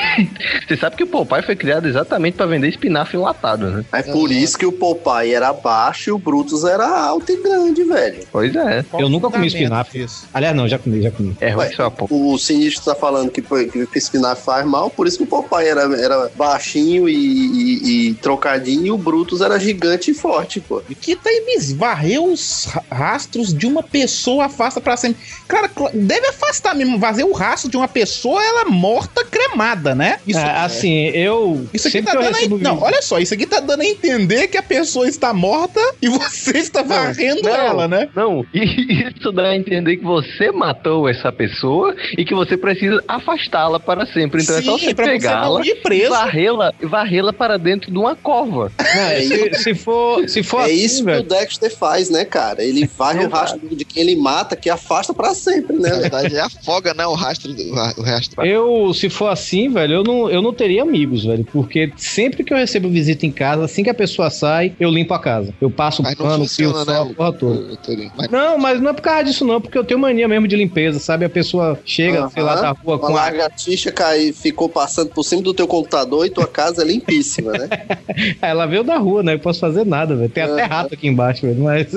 Você sabe que o Popeye foi criado exatamente para vender espinafre enlatado, né? É por isso que o Popeye era baixo e o Brutus era alto e grande, velho. Pois é. Eu nunca comi espinafre. Aliás, não, já comi, já comi. É Ué, só. O Sinistro tá falando que, que, que espinafre faz mal, por isso que o Popeye era, era baixinho e, e- e trocadinho e o Brutus era gigante e forte, pô. Que tá eles varreu os ra- rastros de uma pessoa, afasta pra sempre. Cara, deve afastar mesmo, fazer o rastro de uma pessoa, ela morta, cremada, né? Isso, É, assim, eu. isso aqui tá dando a, Não, olha só, isso aqui tá dando a entender que a pessoa está morta e você está varrendo Não, ela, né? Não, e isso dá a entender que você matou essa pessoa e que você precisa afastá-la para sempre. Então é só Sim, pra você pegá-la não ir e preso. varrê-la, varrê-la para dentro de uma cova. Não, se, se for, se for é assim, isso que velho. o Dexter faz, né, cara? Ele varre o rastro de quem ele mata, que afasta pra sempre, Na né? verdade, é afoga, né? O rastro do o rastro. Eu, se for assim, velho, eu não, eu não teria amigos, velho. Porque sempre que eu recebo visita em casa, assim que a pessoa sai, eu limpo a casa. Eu passo Mas pano, fio, funciona, sol, né? a porra toda. Mas Não, mas não é por causa disso, não, porque eu tenho mania mesmo de limpeza, sabe? A pessoa chega, sei lá, da rua Uma com a. lagartixa caiu, ficou passando por cima do teu computador e tua casa é limpíssima, né? Ela veio da rua, né? Eu posso fazer nada, velho. Tem até rato aqui embaixo, velho. Mas.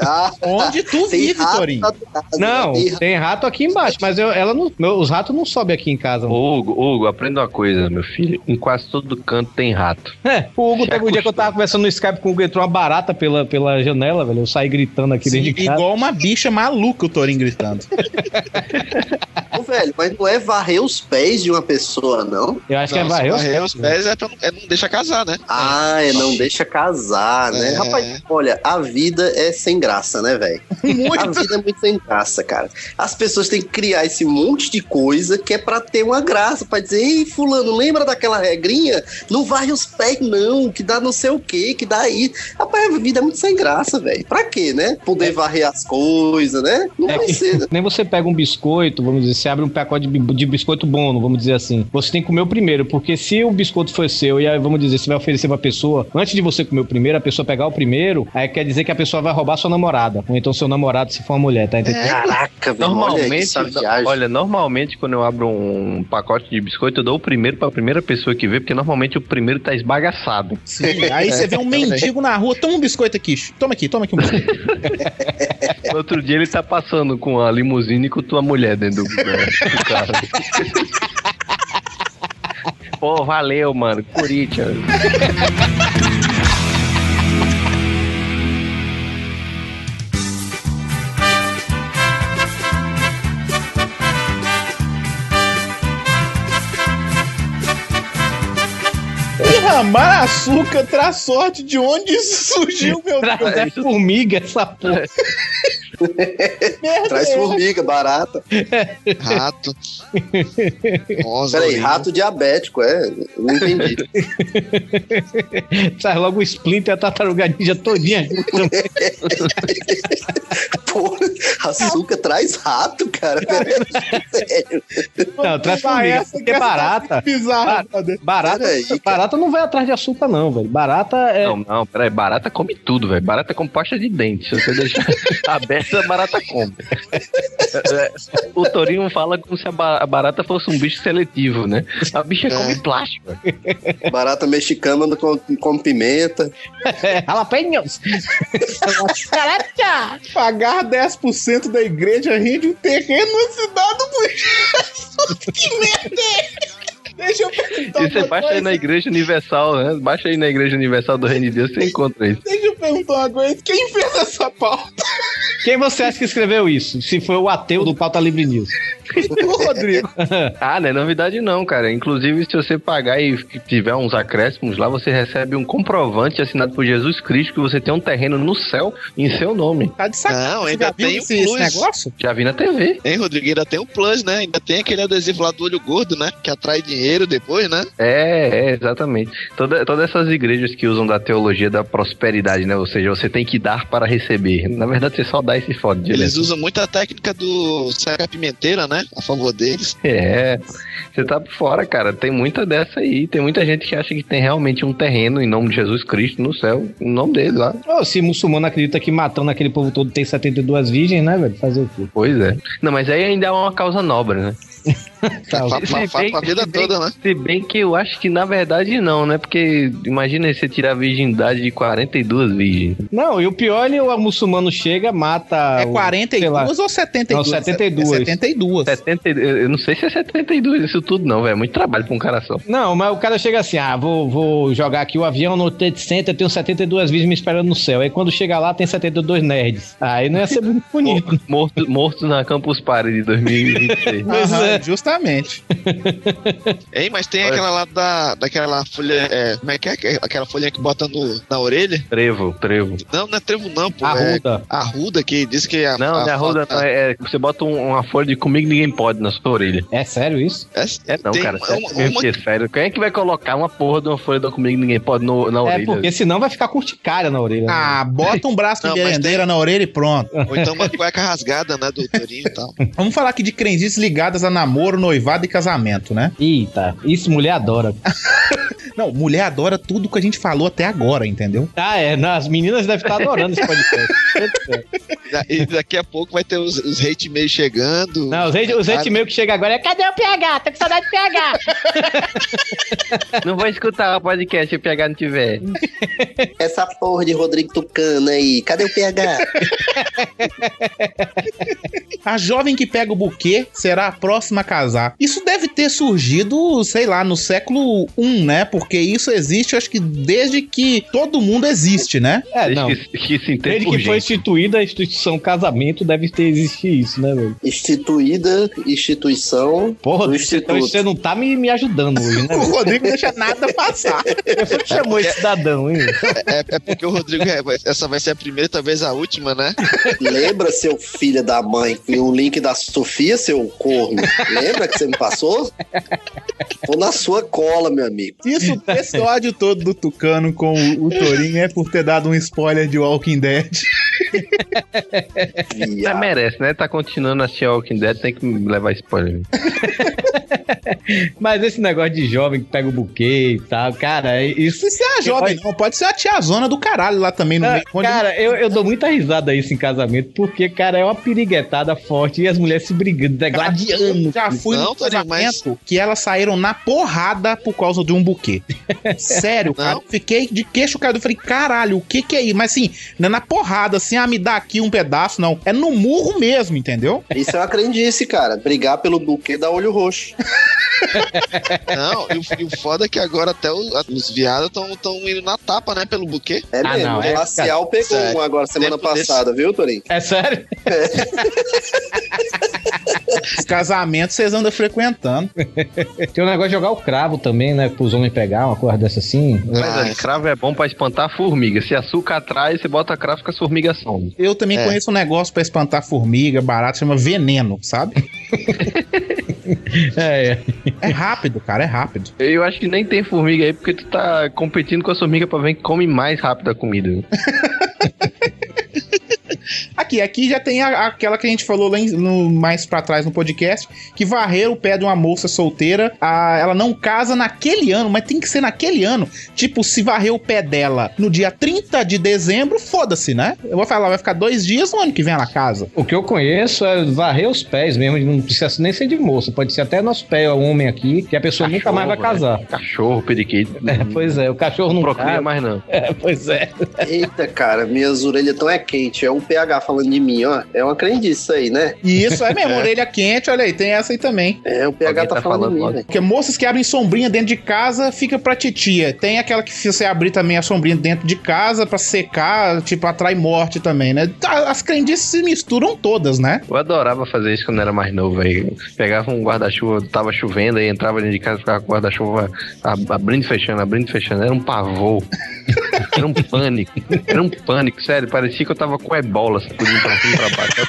Ah, Onde tu vive, Torinho? casa, Não, né? Tem tem rato aqui embaixo, mas eu, ela não, meu- os ratos não sobem aqui em casa. não. Ô, Hugo, Hugo, aprenda uma coisa, meu filho. Em quase todo canto tem rato. É, o Hugo teve um dia que eu tava conversando no Skype com o Hugo, entrou uma barata pela, pela janela, velho. Eu saí gritando aqui Sim, dentro de casa. igual uma bicha maluca o Torinho gritando. Ô, velho, mas não é varrer os pés de uma pessoa, não? Eu acho que é não, varreu. varrer os pés é, pra não, é não deixa casar, né? Ah, é não deixa casar, né? É. Rapaz, olha, a vida é sem graça, né, velho? A vida é muito sem graça, cara. As pessoas têm que criar esse monte de coisa que é pra ter uma graça, pra dizer, ei, fulano, lembra daquela regrinha? Não varre os pés, não, que dá não sei o quê, que dá isso. Rapaz, a vida é muito sem graça, velho. Pra quê, né? Poder varrer as coisas, né? Não É vai que- ser, né? Nem você pega um biscoito, vamos dizer, você abre um pacote de biscoito bom, vamos dizer assim. Você tem que comer o primeiro, porque se o biscoito for seu e aí, vamos dizer, você vai oferecer pra pessoa, antes de você comer o primeiro, a pessoa pegar o primeiro, aí quer dizer que a pessoa vai roubar sua namorada. Ou então seu namorado, se for uma mulher, tá entendendo? Caraca, velho. Olha Normalmente, isso, a viagem. olha, normalmente quando eu abro um pacote de biscoito, eu dou o primeiro pra primeira pessoa que vê, porque normalmente o primeiro tá esbagaçado. Sim, Aí você vê um mendigo na rua, toma um biscoito aqui. Toma aqui, toma aqui um biscoito. No outro dia ele tá passando com a limusine e com tua mulher dentro do, do carro. Pô, valeu, mano. Corinthians. Derramar açúcar traz sorte de onde isso surgiu, meu Deus. Traz é formiga essa porra. Traz é formiga, barata. Rato. Nossa, Peraí, horrível. rato diabético, é? Eu Não entendi. Traz logo o Splinter e a tartaruga ninja todinha. Pô, açúcar traz rato, cara. Sério. Não, traz formiga. Porque que é barata. Bizarro. Barata, cara. barata não vai atrás de açúcar, não, velho. Barata é. Não, não, peraí. Barata come tudo, velho. Barata come pasta de dente. Se você deixar aberto a barata come. É, o Torinho fala como se a ba- a barata fosse um bicho seletivo, né? A bicha come plástico. Barata mexicana com, com pimenta. Jalapenos. Pagar 10% da igreja rende um terreno na cidade do Jesus. Que merda é? Deixa eu perguntar E você baixa aí coisa. na Igreja Universal, né? Baixa aí na Igreja Universal do Reino de Deus, você encontra isso. Deixa eu perguntar uma coisa. Quem fez essa pauta? Quem você acha que escreveu isso? Se foi o ateu do Pauta Livre News. O Rodrigo. Ah, não é novidade não, cara. Inclusive, se você pagar e tiver uns acréscimos lá, você recebe um comprovante assinado por Jesus Cristo que você tem um terreno no céu em seu nome. Tá de sacanagem. Não, ainda tem esse, um esse plus. negócio? Já vi na TV. Hein, Rodrigo? Ainda tem o plus, né? Ainda tem aquele adesivo lá do olho gordo, né? Que atrai dinheiro depois, né? É, é, exatamente. Toda, todas essas igrejas que usam da teologia da prosperidade, né? Ou seja, você tem que dar para receber. Na verdade, você só dá esse foda Eles direto. usam muito a técnica do saca pimenteira, né? A favor deles. É, você tá por fora, cara. Tem muita dessa aí. Tem muita gente que acha que tem realmente um terreno em nome de Jesus Cristo no céu, em nome dele lá. Ô, se muçulmano acredita que matando aquele povo todo tem 72 virgens, né, velho? Fazer o quê? Pois é. Não, mas aí ainda é uma causa nobre, né? Tá, É, fa- bem- fa- pra vida se bem- toda, né? Se bem que eu acho que na verdade não, né? Porque imagina você tirar a virgindade de 42 virgens. Não, e o pior, ele, o muçulmano chega, mata. É o- 42 sei lá. ou 72? Não, 72. É 72. 70, eu eu não sei se é 72 isso tudo, não, velho. É muito trabalho pra um cara só. Não, mas o cara chega assim: ah, vou, vou jogar aqui o avião no Trade Center, tenho 72 virgens me esperando no céu. Aí quando chega lá, tem 72 nerds. Aí não ia ser muito bonito. Morto, morto na Campus Party de 2026. Pois é. Justamente. Hein, mas tem aquela lá da, daquela folha. É, como é que é? Aquela folhinha que bota no, na orelha? trevo, trevo. Não, não é trevo, não, pô. É Arruda. arruda que diz que a. Não, a, não é arruda, não. É, é- você bota um- uma folha de comigo ninguém pode na sua orelha. É sério isso? É, É não, tem cara. uma- sério uma- uma- é sério. Quem é que vai colocar uma porra de uma folha da comigo ninguém pode no- na É orelha? porque senão vai ficar curticária na orelha. né? Ah, bota um braço de Não, merendeira na orelha e pronto. Ou então uma cueca rasgada, né, do Torinho e tal. Vamos falar aqui de crendices ligadas a namoro, noivado e casamento, né? Eita, isso mulher adora. Não, mulher adora tudo que a gente falou até agora, entendeu? Ah, é. Não, as meninas devem estar adorando esse podcast. E daqui a pouco vai ter os, os hate mail chegando. Não, os hate, os hate meio que chega agora é cadê o PH? Tô com saudade do PH. Não vou escutar o podcast se o PH não tiver. Essa porra de Rodrigo Tucano aí. Cadê o PH? A jovem que pega o buquê será a próxima a casar. Isso deve ter surgido, sei lá, no século I, né? Porque isso existe, acho que desde que todo mundo existe, né? É, Desde não. que, que Desde que foi instituída a instituição casamento, deve ter existido isso, né, velho? Instituída, instituição. Porra, do você, Instituto. você não tá me, me ajudando hoje, né? O? Rodrigo não deixa nada passar. Foi que chamou esse cidadão, hein? É, é porque o Rodrigo, é, essa vai ser a primeira, talvez a última, né? Lembra, seu filho da mãe, que o link da Sofia, seu corno? Lembra que você me passou? Tô na sua cola, meu amigo. Isso, esse ódio todo do Tucano com o, o Torinho é por ter dado um spoiler de Walking Dead. Mas Viado. merece, né? Tá continuando a assistir Walking Dead, tem que levar spoiler. Mas esse negócio de jovem que pega o buquê e tal, cara, é Não isso. precisa ser a jovem, não. Pode ser a tiazona do caralho lá também no Ah, meio. cara, eu, eu dou muita risada a isso em casamento, porque, cara, é uma piriguetada forte e as mulheres se brigando, degladiando. Já fui Não, no casamento que elas saíram na porrada por causa de um buquê. Sério, cara. Não. Fiquei de queixo caído. Eu falei, caralho, o que que é isso? Mas assim, não é na porrada, assim, ah, me dá aqui um pedaço, não. É no murro mesmo, entendeu? Isso é uma crendice, cara. Brigar pelo buquê dá olho roxo. Não, e o, e o foda é que agora até o- a- os viados estão indo na tapa, né, pelo buquê. É Ah, mesmo. não, o é, Racial pegou sério. um agora semana Tempo desse- passada, viu, Torinho? É sério? Os casamentos vocês andam frequentando. Tem um negócio de jogar o cravo também, né? Pros homens pegar, uma coisa dessa assim. Mas Ah, olha, cravo é bom pra espantar a formiga. Se açúcar atrai, você bota cravo que as formigas somem. Eu também É. conheço um negócio pra espantar formiga, barato, chama veneno, sabe? É, é. É rápido, cara, é rápido. Eu acho que nem tem formiga aí, porque tu tá competindo com as formigas pra ver quem come mais rápido a comida. Aqui aqui. Já tem a- aquela que a gente falou lá em- no- mais pra trás no podcast, que varrer o pé de uma moça solteira, a- ela não casa naquele ano, mas tem que ser naquele ano. Tipo, se varrer o pé dela no dia 30 de dezembro, foda-se, né? Eu vou falar, vai ficar dois dias no ano que vem ela casa. O que eu conheço é varrer os pés mesmo, não precisa nem ser de moça, pode ser até nosso pé, o homem aqui, que a pessoa nunca mais vai casar. Cachorro, periquito. É, pois é, o cachorro não procria casa. mais não. É, pois é. Eita, cara, minhas orelhas tão é quente. É um PH falando de mim, ó. É uma crendice isso aí, né? E isso é mesmo, orelha quente, olha aí, tem essa aí também. É, o PH tá, tá falando, falando de mim, velho. Porque moças que abrem sombrinha dentro de casa fica pra titia. Tem aquela que se você abrir também a sombrinha dentro de casa pra secar, tipo, atrai morte também, né? As crendices se misturam todas, né? Eu adorava fazer isso quando eu era mais novo, velho. Pegava um guarda-chuva, tava chovendo, aí entrava dentro de casa, ficava com o guarda-chuva ab- abrindo e fechando, abrindo e fechando. Era um pavor. Era um pânico. Era um pânico, sério. Parecia que eu tava com ebola, pra cima e pra baixo.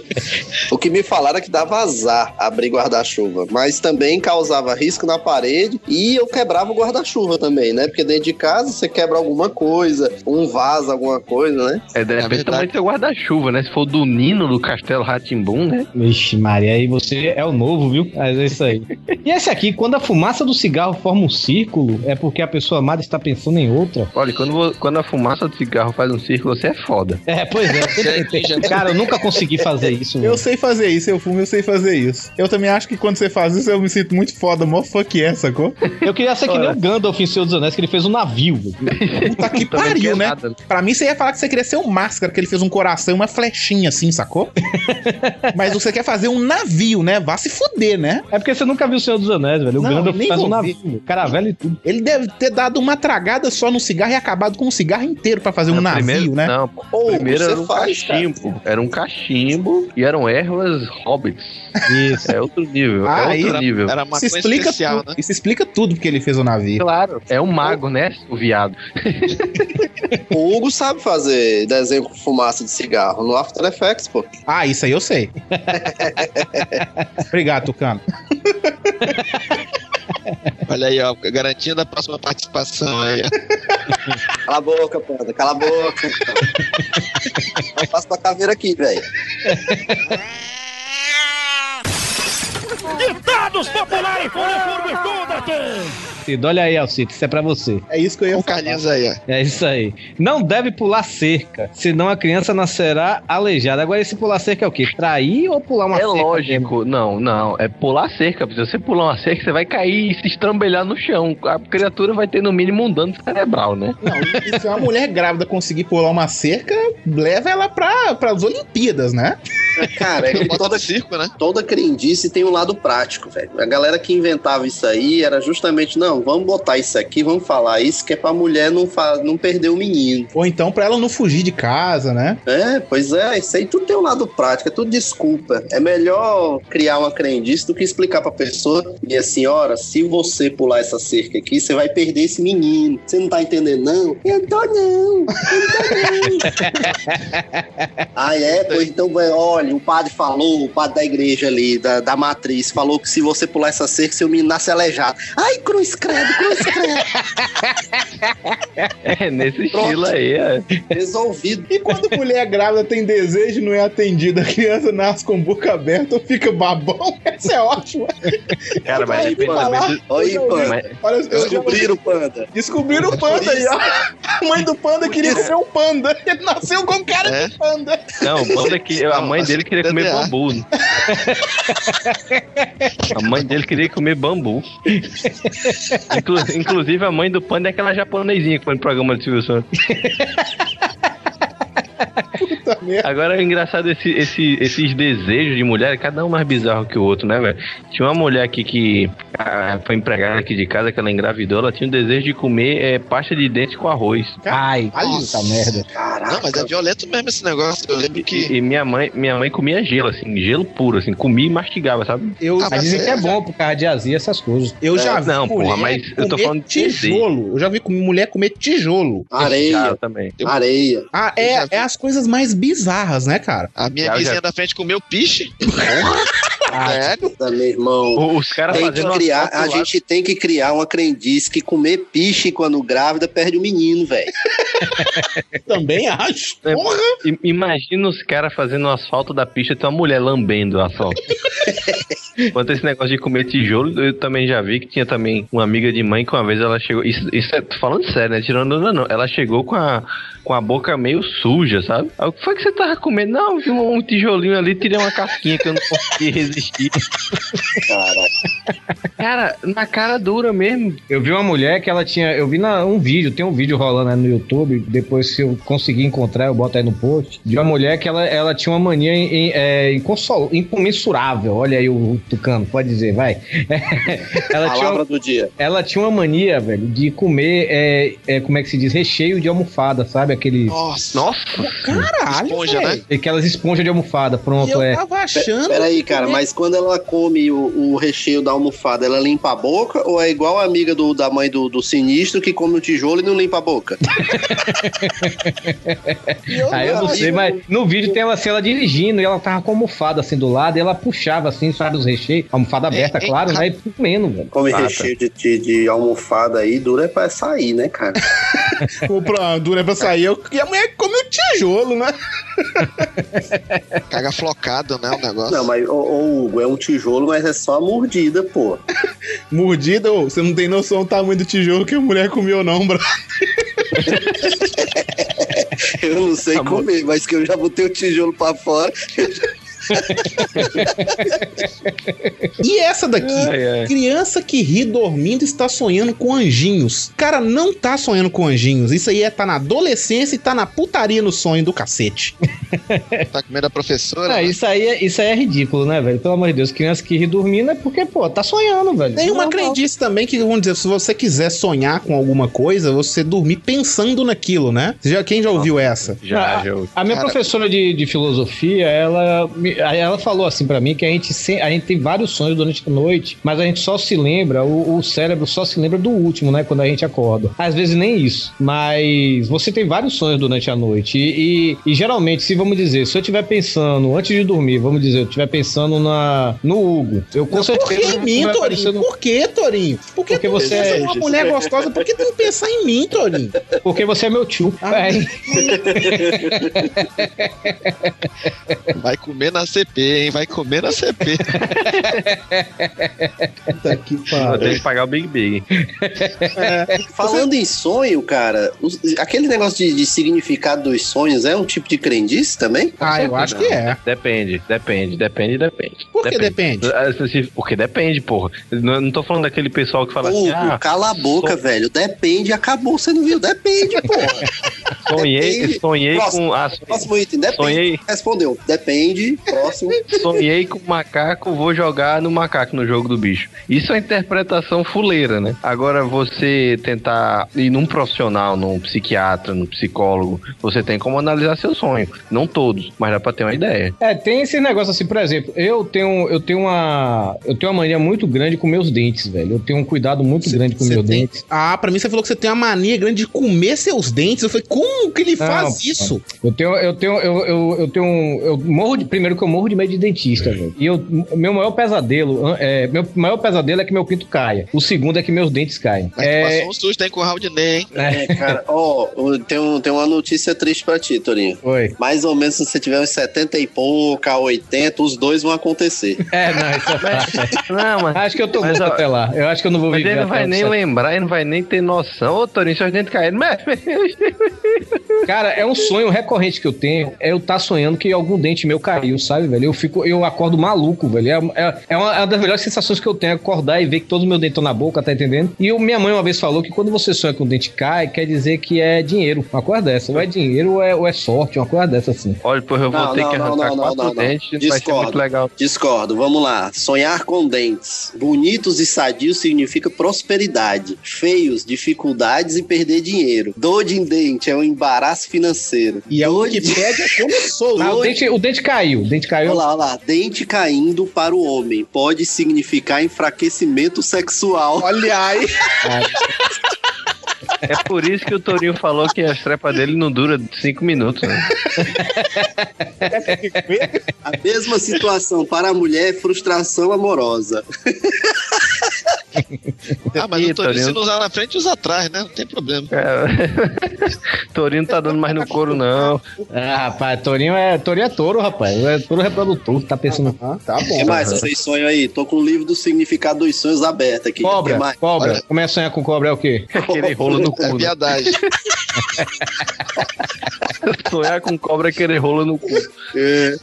O que me falaram é que dava azar abrir guarda-chuva, mas também causava risco na parede e eu quebrava o guarda-chuva também, né? Porque dentro de casa você quebra alguma coisa, um vaso, alguma coisa, né? É, de repente também tem o guarda-chuva, né? Se for do Nino do Castelo Ratimbum, né? Vixe, Maria, aí você é o novo, viu? Mas é isso aí. E esse aqui, quando a fumaça do cigarro forma um círculo, é porque a pessoa amada está pensando em outra. Olha, quando, quando a fumaça do cigarro faz um círculo, você é foda. É, pois é. Cara, eu nunca consegui fazer isso. Eu mano. sei fazer isso, eu fumo, eu sei fazer isso. Eu também acho que quando você faz isso, eu me sinto muito foda, mó fuck é, sacou? Eu queria ser que nem o Gandalf em Senhor dos Anéis, que ele fez um navio. Puta que pariu, né? nada. Pra mim, você ia falar que você queria ser o Máscara, que ele fez um coração e uma flechinha assim, sacou? Mas você quer fazer um navio, né? Vá se fuder, né? É porque você nunca viu o Senhor dos Anéis, velho. O Não, Gandalf faz um navio. Caravela e tudo. Ele deve ter dado uma tragada só no cigarro e acabado com um cigarro inteiro pra fazer um Não, navio, primeiro, né? Não, pô. Ou primeiro era um faz, cara. cachimbo. Era um cachimbo e eram ervas hobbits. Isso. É outro nível. Ah, é aí- outro nível. Era uma Isso coisa explica, especial, tudo, né? isso explica tudo porque ele fez o navio. Claro. É um mago, né? O viado. O Hugo sabe fazer desenho com fumaça de cigarro no After Effects, pô. Ah, isso aí eu sei. Obrigado, Tucano. Olha aí, ó, garantindo a próxima participação aí. Cala a boca, panda, cala a boca. Eu faço tua caveira aqui, velho. Olha aí, Alcito, isso é pra você. É isso que eu ia falar. Carlinhos aí, ó. É isso aí. Não deve pular cerca, senão a criança nascerá aleijada. Agora, esse pular cerca é o quê? Trair ou pular uma é cerca? lógico. Não, não. É pular cerca. Se você pular uma cerca, você vai cair e se estrambelhar no chão. A criatura vai ter, no mínimo, um dano cerebral, né? Não, e se uma mulher grávida conseguir pular uma cerca, leva ela pra, pras Olimpíadas, né? Cara, é toda, circo, né? toda crendice tem um lado prático, velho. A galera que inventava isso aí era justamente, não, vamos botar isso aqui, vamos falar isso, que é pra mulher não, não perder o menino. Ou então pra ela não fugir de casa, né? É, pois é, isso aí tudo tem um lado prático, é tudo desculpa. É melhor criar uma crendice do que explicar pra pessoa, minha senhora, se você pular essa cerca aqui, você vai perder esse menino. Você não tá entendendo, não? Eu tô não, eu tô não. ah, é? Pois então, olha, o padre falou, o padre da igreja ali, da, da matriz, falou que se você pular essa cerca, seu menino nasce aleijado. Ai, cruz credo, cruz credo. É nesse estilo aí. É. Resolvido. E quando mulher grávida tem desejo e não é atendida, a criança nasce com boca aberta ou fica babão? Essa é ótima. Cara, mas Olha aí, panda. Mas- Olha, eu já Descobriram, panda. Descobriram o panda aí, ó. A mãe do panda queria comer um panda. Ele nasceu com cara É? de panda. Não, o panda que a mãe dele queria comer bambu. A mãe dele queria comer bambu. Inclu- inclusive, a mãe do panda é aquela japonesinha que foi no programa do Silvio Santos. Puta merda. Agora é engraçado esse, esse- esses desejos de mulher, cada um mais bizarro que o outro, né, velho? Tinha uma mulher aqui que ah, foi empregada aqui de casa, que ela engravidou, ela tinha o desejo de comer eh, pasta de dente com arroz. Ai, Olha puta merda. Caraca. Não, mas é violento mesmo esse negócio. Eu lembro que. E, e minha mãe, minha mãe comia gelo, assim, gelo puro, assim, comia e mastigava, sabe? Eu, Ah, Mas dizem é, que é já- bom por causa de azia, essas coisas. eu já É, vi não, porra, mas eu tô falando de tijolo. Eu já vi mulher comer tijolo. Areia, Já, também. areia. Ah, Eu já é, vi. É as coisas mais bizarras, né, cara? A minha Já, vizinha já. da frente comeu piche. Tá, meu irmão. Os caras Tem que criar, a gente tem que criar uma crendice que comer piche quando grávida perde o menino, velho. Também acho. É. Imagina os caras fazendo o asfalto da pista e tem uma mulher lambendo o asfalto. Quanto esse negócio de comer tijolo, eu também já vi que tinha também uma amiga de mãe que uma vez ela chegou. Isso, isso é tô falando sério, né? Tirando onda, não. Ela chegou com a, com a boca meio suja, sabe? Aí, o que foi que você tava comendo? Não, vi um, tijolinho ali, tirei uma casquinha que eu não consegui resistir. Cara, Cara, na cara dura mesmo. Eu vi uma mulher que ela tinha. Eu vi na, um vídeo, tem um vídeo rolando aí no YouTube. Depois, se eu conseguir encontrar, eu boto aí no post. De uma mulher que ela, ela tinha uma mania em, em, é, inconsol- incomensurável. Olha aí o Tucano, pode dizer, vai. ela, tinha, palavra do dia. ela tinha uma mania, velho, de comer. É, é, como é que se diz? Recheio de almofada, sabe? Aquele. Nossa. Nossa! Caralho, Esponja, velho. Aquelas esponjas de almofada, E pronto, eu é. tava achando. Peraí, cara, que- mas quando ela come o, o recheio da almofada, ela limpa a boca ou é igual a amiga do, da mãe do, do sinistro que come o tijolo e não limpa a boca? Aí eu não sei, mas no vídeo tem ela assim, ela dirigindo e ela tava com a almofada assim do lado e ela puxava assim, sabe, os recheios. Almofada aberta, é, claro, ca- né? E comendo, velho. Come Pata. recheio de, de, de almofada aí, dura é pra sair, né, cara? O pra, dura pra sair. Eu, e a mulher come o tijolo, né? Caga flocado, né? O negócio. Não, mas, ô, ô, Hugo, é um tijolo, mas é só a mordida, pô. Mordida, ô, você não tem noção do tamanho do tijolo que a mulher comeu, não, bro. Eu não sei comer, mas que eu já botei o tijolo pra fora. E essa daqui? Ai, ai. Criança que ri dormindo está sonhando com anjinhos. Cara, não tá sonhando com anjinhos. Isso aí é tá na adolescência e tá na putaria no sonho do cacete. Tá comendo a professora. Ah, né? isso aí, é, isso aí é ridículo, né, velho? Pelo amor de Deus, criança que ri dormindo é porque, pô, tá sonhando, velho. Tem uma crendice também que, vamos dizer, se você quiser sonhar com alguma coisa, você dormir pensando naquilo, né? Já, quem já ouviu essa? Já, já. A minha Cara- professora de, de filosofia, ela, me- ela falou assim pra mim que a gente, se- a gente tem vários sonhos durante a noite, mas a gente só se lembra, o, o cérebro só se lembra do último, né? Quando a gente acorda. Às vezes nem isso, mas você tem vários sonhos durante a noite. E, e- e geralmente, se vamos dizer, se eu estiver pensando, antes de dormir, vamos dizer, eu estiver pensando na, no Hugo, eu com Por que certeza. em mim, Torinho? Por que, Torinho? Por que Porque tu você pensa é- numa mulher gostosa? Por que tu não pensar em mim, Torinho? Porque você é meu tio. Ah. É. Vai comer na CP, hein? Vai comer na CP. Puta que pariu. ter que pagar o Big Big. Falando em sonho, cara, os- aquele negócio de, de significado dos sonhos é um tipo de crendice também? Ah, eu acho que é. Depende, depende, depende, depende. Por que depende? Ah, se- se- Porque depende, porra. Não, não tô falando daquele pessoal que fala Hugo, assim, ah, cala a boca, velho. Depende, acabou. Você não viu? Depende, porra. sonhei, depende. sonhei Próximo. com. Ah, Próximo item, depende. sonhei, Respondeu. Depende. Próximo. sonhei com macaco, vou jogar no macaco no jogo do bicho. Isso é interpretação fuleira, né? Agora você tentar ir num profissional, num psiquiatra, num psicólogo, você tem como analisar seu sonho. Não todos, mas dá pra ter uma ideia. É, tem esse negócio assim, por exemplo, eu tenho, eu tenho uma. Eu tenho uma mania muito grande com meus dentes, velho. Eu tenho um cuidado muito grande com meus tem- dentes. Ah, pra mim você falou que você tem uma mania grande de comer seus dentes. Eu falei, como que ele Não, faz isso? Eu tenho, eu tenho, eu, eu, eu tenho. um- Eu morro de. Primeiro que eu morro de medo de dentista, velho. E eu, meu maior pesadelo, é, meu maior pesadelo é que meu pinto caia. O segundo é que meus dentes caem. Mas tu É, passou um susto aí com o Raudinei, hein? É, cara, ó, tem, um, tem uma notícia triste pra ti, Torinho. Foi. Mais ou menos se você tiver uns 70 e pouco, a 80, os dois vão acontecer. É, não, isso é fato. Não, mas. Acho que eu tô Mas, ó, até lá. Eu acho que eu não vou Mas viver ele não vai nem 70. lembrar, ele não vai nem ter noção. Ô, Torinho, seus dentes caíram. Mas- Cara, é um sonho recorrente que eu tenho. É eu estar sonhando que algum dente meu caiu, sabe, velho? Eu fico, eu acordo maluco, velho. É, é, é uma, é uma das melhores sensações que eu tenho, acordar e ver que todos os meus dentes estão na boca, tá entendendo? E o- minha mãe uma vez falou que quando você sonha que um dente cai, quer dizer que é dinheiro. Uma coisa dessa. Ou é dinheiro ou é, ou é sorte, uma coisa dessa assim. Olha, porra, eu vou Não, ter não, que arrancar não, não, quatro não, não. dentes. Vai ser Discordo. muito legal. Discordo, vamos lá. Sonhar com dentes. Bonitos e sadios significa prosperidade. Feios, dificuldades e perder dinheiro. Dor de dente é um embaraço financeiro. E a Dor de... Wikipédia começou. Ah, o, dente, o dente caiu. O dente caiu. Olha lá, olha lá. Dente caindo para o homem pode significar enfraquecimento sexual. Olha aí. É por isso que o Torinho falou que a estrepa dele não dura cinco minutos. Né? A mesma situação para a mulher é frustração amorosa. Ah, mas Ih, o Torinho, se Torino. não usar na frente, usa atrás, né? Não tem problema. É. Torino tá dando mais no couro, não. Ah, rapaz, Torinho é, Torinho é touro, rapaz. É touro reprodutor, tá pensando. Ah, tá O que bom. mais vocês sonham aí? Tô com o livro do significado dos sonhos aberto aqui. Cobra, mais? cobra. Olha. Como é sonhar com cobra é o quê? Aquele rolo no cu. É né? viadagem. Sonhar com cobra é querer rolo no cu. É.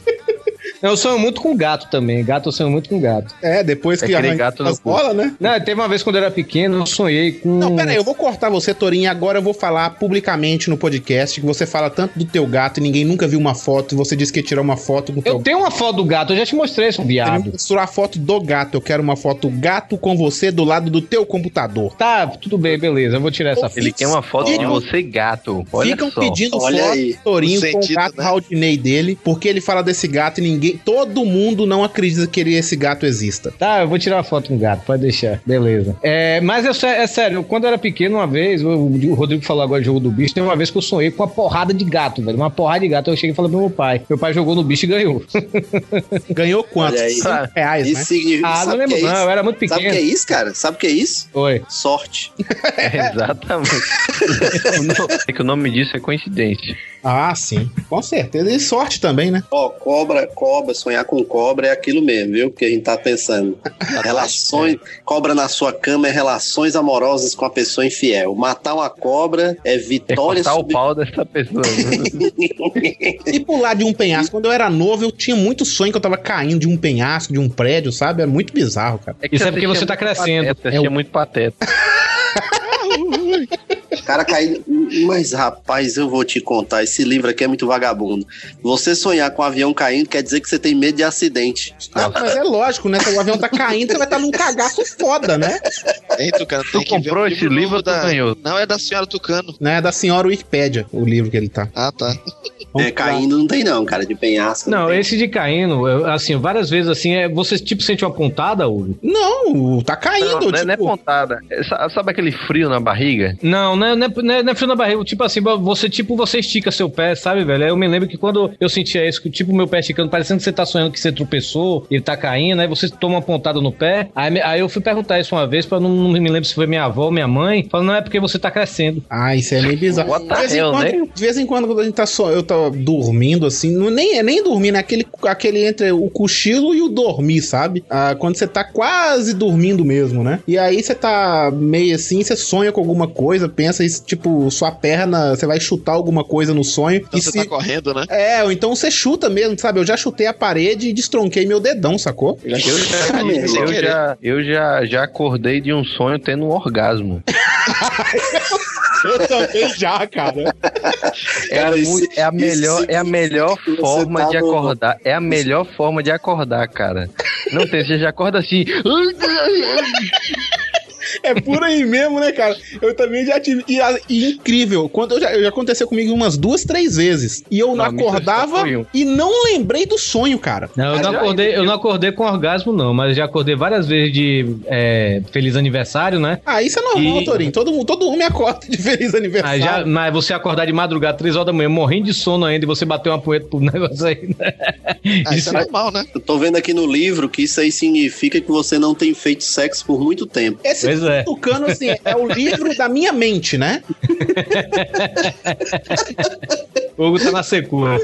Eu sonho muito com gato também. Gato eu sonho muito com gato. É, depois É que arranca gato as bolas, né? Não, teve uma vez quando eu era pequeno, eu sonhei com. Não, pera aí, eu vou cortar você, Torinho, e agora eu vou falar publicamente no podcast que você fala tanto do teu gato e ninguém nunca viu uma foto e você disse que ia tirar uma foto do teu Eu tenho uma foto do gato, eu já te mostrei, seu Quero viado. misturar a foto do gato. Eu quero uma foto gato com você do lado do teu computador. Tá, tudo bem, beleza. Eu vou tirar essa foto. Ele quer uma foto de você, gato. Olha Ficam só. pedindo Olha foto aí, do Torinho com o gato né? Haldinei dele, porque ele fala desse gato e ninguém. Todo mundo não acredita que ele, esse gato exista. Tá, eu vou tirar uma foto com o gato, pode deixar. Beleza. É, mas eu, é sério, quando eu era pequeno, uma vez, o, o Rodrigo falou agora de jogo do bicho, tem uma vez que eu sonhei com uma porrada de gato, velho. Uma porrada de gato. Eu cheguei e falei pro meu pai. Meu pai jogou no bicho e ganhou. Ganhou quanto? Aí. Cinco reais, Isso né? significa. Ah, não lembro, é não. Eu era muito Sabe o que é pequeno. isso, cara? Sabe o que é isso? Oi. Sorte. Exatamente. O no- é que o nome disso é coincidência. Ah, sim. Com certeza. E sorte também, né? Ó, cobra, cobra, sonhar com cobra é aquilo mesmo, viu? Que a gente tá pensando. Relações, cobra na sua cama é relações amorosas com a pessoa infiel. Matar uma cobra é É vitória cortar o sobre... pau dessa pessoa. E pular de um penhasco. Quando eu era novo, eu tinha muito sonho que eu tava caindo de um penhasco, de um prédio, sabe? É muito bizarro, cara. É Isso é porque você tá crescendo. Pateta, Você assistia muito pateta. cara caindo. Mas, rapaz, eu vou te contar. Esse livro aqui é muito vagabundo. Você sonhar com um avião caindo quer dizer que você tem medo de acidente. Ah, mas é lógico, né? Se o avião tá caindo, você vai estar num cagaço foda, né? Hein, Tucano? Tem Tu comprou um esse livro tu da... ganhou? Não, é da senhora Tucano. né? É da senhora Wikipédia, o livro que ele tá. Ah, tá. É, caindo não tem, não, cara. De penhasco. Não, tem. esse de caindo, assim, várias vezes assim, é, você tipo sente uma pontada, Hugo? Não, tá caindo. Não, não, é, não é tipo, pontada. É, sa- Sabe aquele frio na barriga? Não, não é, não, é, não é- não é frio na barriga. Tipo assim, você tipo você estica seu pé, sabe, velho? Aí Eu me lembro que quando eu sentia isso, que tipo meu pé esticando, parecendo que você tá sonhando que você tropeçou, ele tá caindo, aí você toma uma pontada no pé. Aí, aí eu fui perguntar isso uma vez, pra não, não me lembro se foi minha avó ou minha mãe, falando, não é porque você tá crescendo. Ah, isso é meio bizarro. De, vez em hell, quando, né? de vez em quando, quando a gente tá só, eu tô dormindo assim, não, nem é nem dormindo, é aquele, aquele entre o cochilo e o dormir, sabe? Ah, quando você tá quase dormindo mesmo, né? E aí você tá meio assim, você sonha com alguma coisa, pensa isso, tipo, sua perna, você vai chutar alguma coisa no sonho. Então e você se- tá correndo, né? É, ou então você chuta mesmo, sabe? Eu já chutei a parede e destronquei meu dedão, sacou? Eu já, eu já, eu já, já acordei de um sonho tendo um orgasmo. Eu também já, cara. É, Cara, isso- muito- é a melhor, é a melhor forma tá de no- acordar. É a melhor forma de acordar, cara. Não tem, você já acorda assim. É por aí mesmo, né, cara? Eu também já tive. E, a- e incrível, quando eu já, eu já aconteceu comigo umas duas, três vezes. E eu não, Não, acordava e não lembrei do sonho, cara. Não, eu Ah, não, acordei, eu não acordei com orgasmo, não, mas já acordei várias vezes de é, feliz aniversário, né? Ah, isso é normal, E- Torinho. Todo, mundo- todo homem acorda de feliz Mas, aniversário. já, mas você acordar de madrugada, três horas da manhã, morrendo de sono ainda, e você bater uma poeta pro negócio aí, né? Ah, isso é normal, né? Eu tô vendo aqui no livro que isso aí significa que você não tem feito sexo por muito tempo. Esse Pois é. Tucano, assim, é o livro da minha mente, né? O Hugo tá na secura.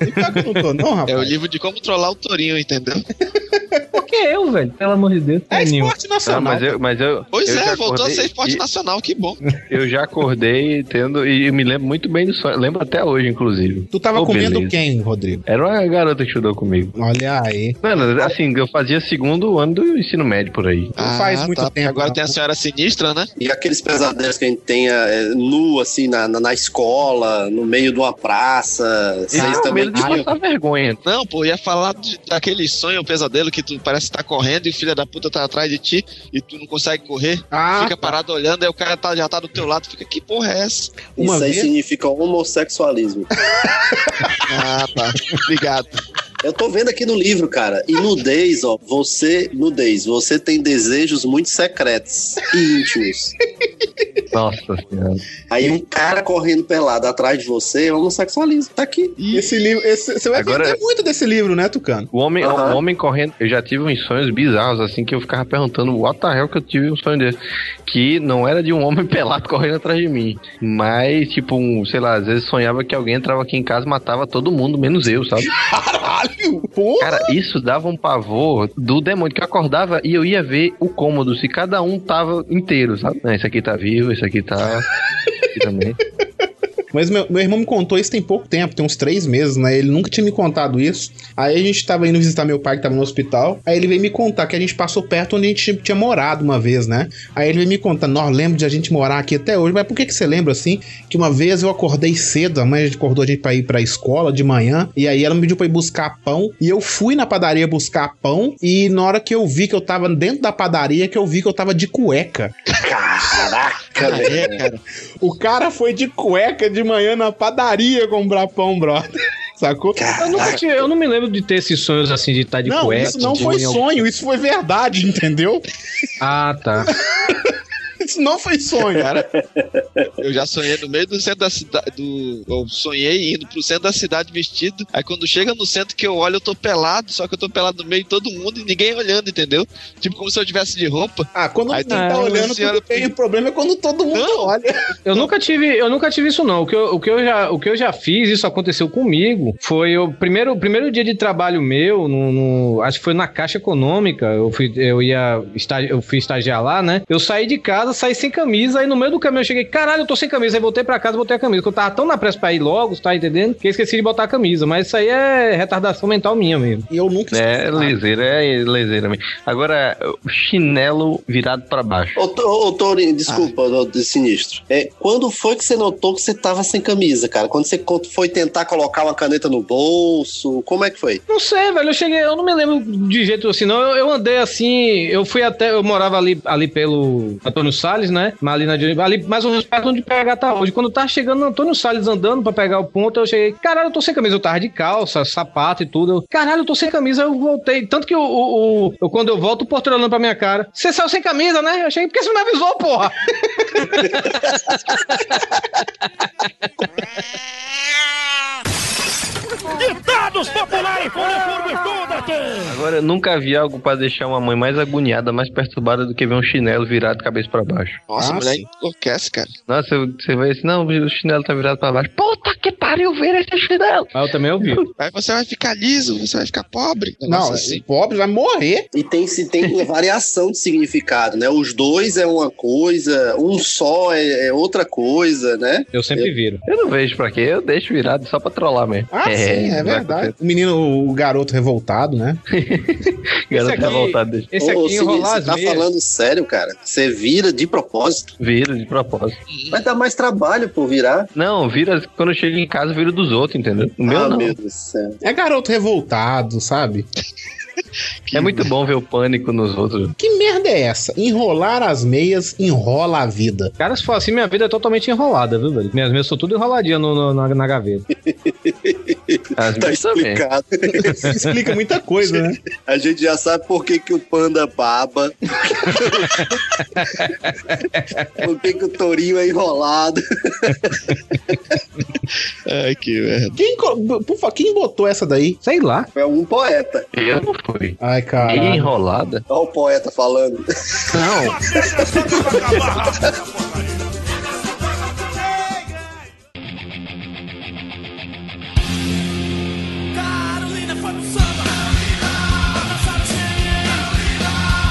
E pior que eu não tô, não, rapaz. É o livro de como trollar o Torinho, entendeu? Eu, velho? Pelo amor de Deus. É esporte Não, nacional. mas eu, mas eu. Pois eu é, voltou a ser esporte e- nacional, que bom. Eu já acordei tendo. E eu me lembro muito bem do sonho. Lembro até hoje, inclusive. Tu tava Ô, comendo beleza. quem, Rodrigo? Era uma garota que estudou comigo. Olha aí. Mano, assim, eu fazia segundo ano do ensino médio por aí. Não faz muito tá, tempo, Agora tem a senhora sinistra, né? E aqueles pesadelos que a gente tenha é, nu, assim, na, na, na escola, no meio de uma praça. Vocês é o também medo de passar vergonha. Não, pô, ia falar de- daquele sonho, pesadelo que tu parece que tá correndo e o filho da puta tá atrás de ti e tu não consegue correr. Ah, fica parado olhando, aí o cara tá- já tá do teu lado, fica, que porra é essa? Uma Isso aí vez- significa homossexualismo. Ah, tá. Obrigado. Eu tô vendo aqui no livro, cara. E nudez, ó, você, nudez, você tem desejos muito secretos e íntimos. Nossa senhora. Aí um cara correndo pelado atrás de você é homossexualismo. Tá aqui. Esse livro, esse- você vai Agora- aprender muito desse livro, né, Tucano? O homem, Aham. o homem correndo. Eu já tive uns sonhos bizarros, assim, que eu ficava perguntando, what the hell que eu tive um sonho desse. Que não era de um homem pelado correndo atrás de mim. Mas, tipo, um, sei lá, às vezes sonhava que alguém entrava aqui em casa e matava todo mundo, menos eu, sabe? Caralho! Pô! Cara, isso dava um pavor do demônio, que eu acordava e eu ia ver o cômodo, se cada um tava inteiro, sabe? Esse aqui tá vivo, esse aqui tá. esse aqui também. Mas meu, meu irmão me contou isso tem pouco tempo, tem uns três meses, né? Ele nunca tinha me contado isso. Aí a gente tava indo visitar meu pai que tava no hospital. Aí ele veio me contar que a gente passou perto onde a gente tinha morado uma vez, né? Aí ele veio me contar, nós lembro de a gente morar aqui até hoje. Mas por que que você lembra assim? Que uma vez eu acordei cedo, a mãe acordou a gente pra ir pra escola de manhã. E aí ela me pediu pra ir buscar pão. E eu fui na padaria buscar pão. E na hora que eu vi que eu tava dentro da padaria, que eu vi que eu tava de cueca. Caraca, velho. O cara foi de cueca de manhã na padaria comprar pão, brother. Sacou? Eu, nunca tive- eu não me lembro de ter esses sonhos assim de estar de não, cueca. isso não foi sonho, isso foi verdade, entendeu? Ah, tá. Isso não foi sonho. Cara, eu já sonhei no meio do centro da cidade. Do, eu sonhei indo pro centro da cidade vestido. Aí quando chega no centro que eu olho, eu tô pelado, só que eu tô pelado no meio de todo mundo e ninguém olhando, entendeu? Tipo como se eu tivesse de roupa. Ah, quando Aí tem- tá olhando, senhora- bem. O problema é quando todo mundo Não. olha. Eu nunca tive, eu nunca tive isso não. O que eu, o que eu já, o que eu já fiz, isso aconteceu comigo, foi o primeiro, o primeiro dia de trabalho meu, no, no- acho que foi na Caixa Econômica. Eu fui, eu ia, eu fui estagiar lá, né? Eu saí de casa, saí sem camisa, aí no meio do caminho eu cheguei, caralho, eu tô sem camisa, aí voltei pra casa, botei a camisa, porque eu tava tão na pressa pra ir logo, tá entendendo? Que eu esqueci de botar a camisa, mas isso aí é retardação mental minha mesmo. E eu nunca É leseira, é leseira mesmo. Agora, o chinelo virado pra baixo. Ô, Tô- ô, Torinho, desculpa, ô, de sinistro. É, quando foi que você notou que você tava sem camisa, cara? Quando você foi tentar colocar uma caneta no bolso? Como é que foi? Não sei, velho. Eu cheguei, eu não me lembro de jeito assim, não. Eu, eu andei assim, eu fui até, eu morava ali, ali pelo Antônio Salles, né? Ali, na, ali mais ou menos perto onde o PH tá hoje. Quando tava chegando no Antônio Salles andando pra pegar o ponto, eu cheguei, caralho, eu tô sem camisa. Eu tava de calça, sapato e tudo. Eu, caralho, eu tô sem camisa. Eu voltei. Tanto que o, o, o- quando eu volto, o porteiro olhando pra minha cara. Você saiu sem camisa, né? Eu cheguei, por que você não me avisou, porra? Agora, eu nunca vi algo pra deixar uma mãe mais agoniada, mais perturbada do que ver um chinelo virado de cabeça pra baixo. Nossa, Ah, a mulher sim. enlouquece, cara. Nossa, eu- você vai assim, não, o chinelo tá virado pra baixo. Puta que pariu, vira esse chinelo! Aí eu também ouvi. Aí você vai ficar liso, você vai ficar pobre. Não, assim. pobre vai morrer. E tem, se tem uma variação de significado, né? Os dois é uma coisa, um só é, é outra coisa, né? Eu sempre viro. Eu não vejo pra quê, eu deixo virado só pra trollar mesmo. Ah, sim, é vai verdade. O menino, o garoto revoltado, né? Garoto aqui- revoltado deixa. Esse aqui enrolar você as tá meias. falando sério, cara? Você vira de propósito. Vira de propósito. Vai dar mais trabalho por virar. Não, vira quando eu chego em casa, vira dos outros, entendeu? O meu ah, não. meu Deus do céu. É garoto revoltado, sabe? É muito bom ver o pânico nos outros. Que merda é essa? Enrolar as meias enrola a vida. Cara, se for assim, minha vida é totalmente enrolada, viu, velho? Minhas meias são tudo enroladinhas no, no- na, na gaveta. As Tá explicado. Isso explica muita coisa, né? A gente já sabe por que, que o panda baba. por que, que o tourinho é enrolado. Ai, que merda. Quem, por favor, quem botou essa daí? Sei lá. É um poeta. Eu não fui. Ai, cara. Enrolada? Olha o poeta falando. Não.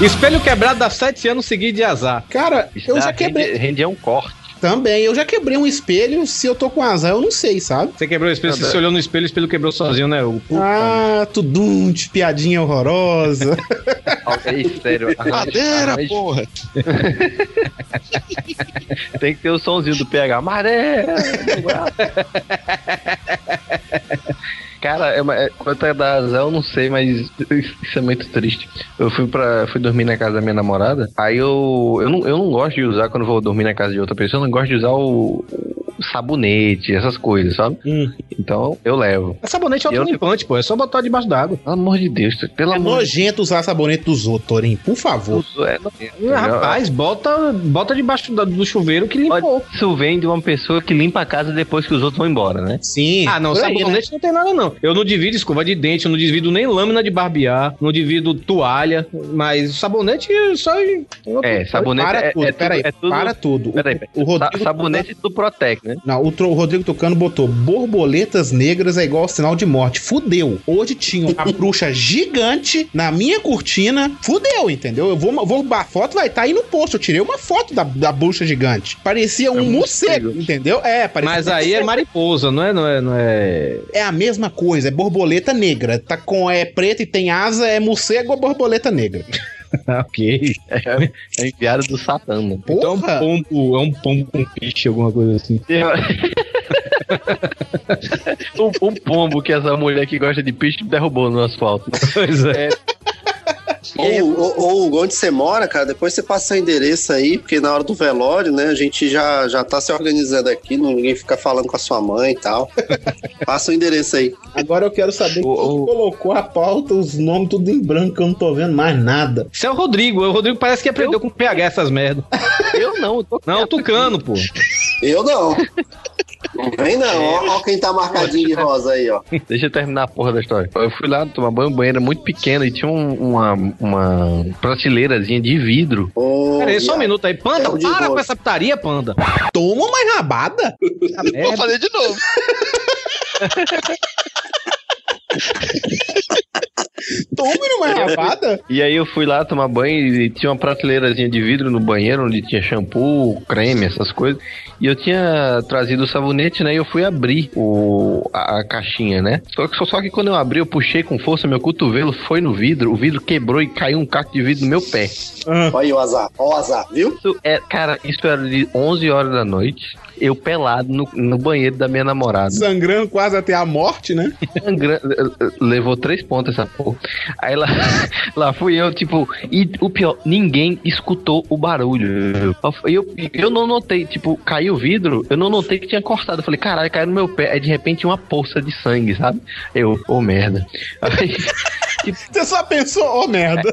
Espelho quebrado dá sete anos seguidos de azar. Cara, Isso eu já quebrei. rende- Rendia um corte. Também, eu já quebrei um espelho. Se eu tô com azar, eu não sei, sabe? Você quebrou o espelho, você se olhou no espelho, o espelho quebrou sozinho, né? O puta. Ah, tudum, de piadinha horrorosa. É sério. arranja- Madeira, arranja- porra. Tem que ter o somzinho do PH. Madeira! Cara, é, uma- é, quanto é da eu não sei, mas isso é muito triste. Eu fui para fui dormir na casa da minha namorada, aí eu, eu, não, eu não gosto de usar, quando vou dormir na casa de outra pessoa, eu não gosto de usar o, sabonete, essas coisas, sabe? Hum. Então eu levo. É sabonete Eu- autolimpante, pô. É só botar debaixo d'água. Pelo amor de Deus, pelo É amor nojento usar sabonete dos outros, Torinho. Por favor. É, nojento. Hum, Rapaz, bota, bota debaixo do chuveiro que limpou. Isso vem de uma pessoa que limpa a casa depois que os outros vão embora, né? Sim. Ah, não, por aí, né? sabonete não tem nada, não. Eu não divido escova de dente, eu não divido nem lâmina de barbear, não divido toalha, mas sabonete só. em- É, sabonete Para é, tudo, é peraí, tudo, é tudo para tudo. O- Peraí, o, Rodrigo Sa- sabonete do Protec, né? Não, o, o Rodrigo Tocano botou borboletas negras é igual sinal de morte. Fudeu. Hoje tinha uma bruxa gigante na minha cortina. Fudeu, entendeu? Eu vou, vou a foto vai estar aí no post. Eu tirei uma foto da, da bruxa gigante. Parecia um morcego, entendeu? É, parecia Mas aí é mariposa, não é? Não é, não é... É a mesma coisa, é borboleta negra. Tá com é preta e tem asa, é morcego ou borboleta negra. ok. É, é enviado do Satã, né? Então é um pombo, é um pombo com piche, alguma coisa assim. um, um pombo que essa mulher que gosta de peixe derrubou no asfalto. Pois é. Ou, ou, ou onde você mora, cara, depois você passa o endereço aí, porque na hora do velório, né, a gente já, já tá se organizando aqui, não ninguém fica falando com a sua mãe e tal. passa o endereço aí. Agora eu quero saber quem O- o- colocou a pauta, os nomes tudo em branco, que eu não tô vendo mais nada. Isso é o Rodrigo. O Rodrigo parece que aprendeu com PH essas merda. Eu não, eu tô Não, o Tucano, pô. Eu não. Não vem não, ó, ó quem tá marcadinho de rosa aí, ó. Deixa eu terminar a porra da história. Eu fui lá tomar banho, banheiro muito pequeno e tinha um- uma, uma prateleirazinha de vidro. Ô, Pera aí, só um minuto aí. Panda, É para com essa putaria, Panda. Toma uma rabada! Vou fazer de novo. Toma uma rabada! E aí eu fui lá tomar banho e tinha uma prateleirazinha de vidro no banheiro onde tinha shampoo, creme, essas coisas. E eu tinha trazido o sabonete, né? E eu fui abrir o, a, a caixinha, né? Só que, só que quando eu abri, eu puxei com força, meu cotovelo foi no vidro, o vidro quebrou e caiu um caco de vidro no meu pé. Olha aí o azar, ó o azar, viu? Isso é, cara, isso era de 11 horas da noite. Eu pelado no, no banheiro da minha namorada. Sangrando quase até a morte, né? Sangra- Levou três pontos essa porra. Aí lá, lá fui eu, tipo, e o pior, ninguém escutou o barulho. Eu, eu, eu não notei, tipo, caiu o vidro, eu não notei que tinha cortado. Eu falei, caralho, caiu no meu pé. Aí de repente uma poça de sangue, sabe? Eu, ô merda. Aí, Você só pensou, ô merda.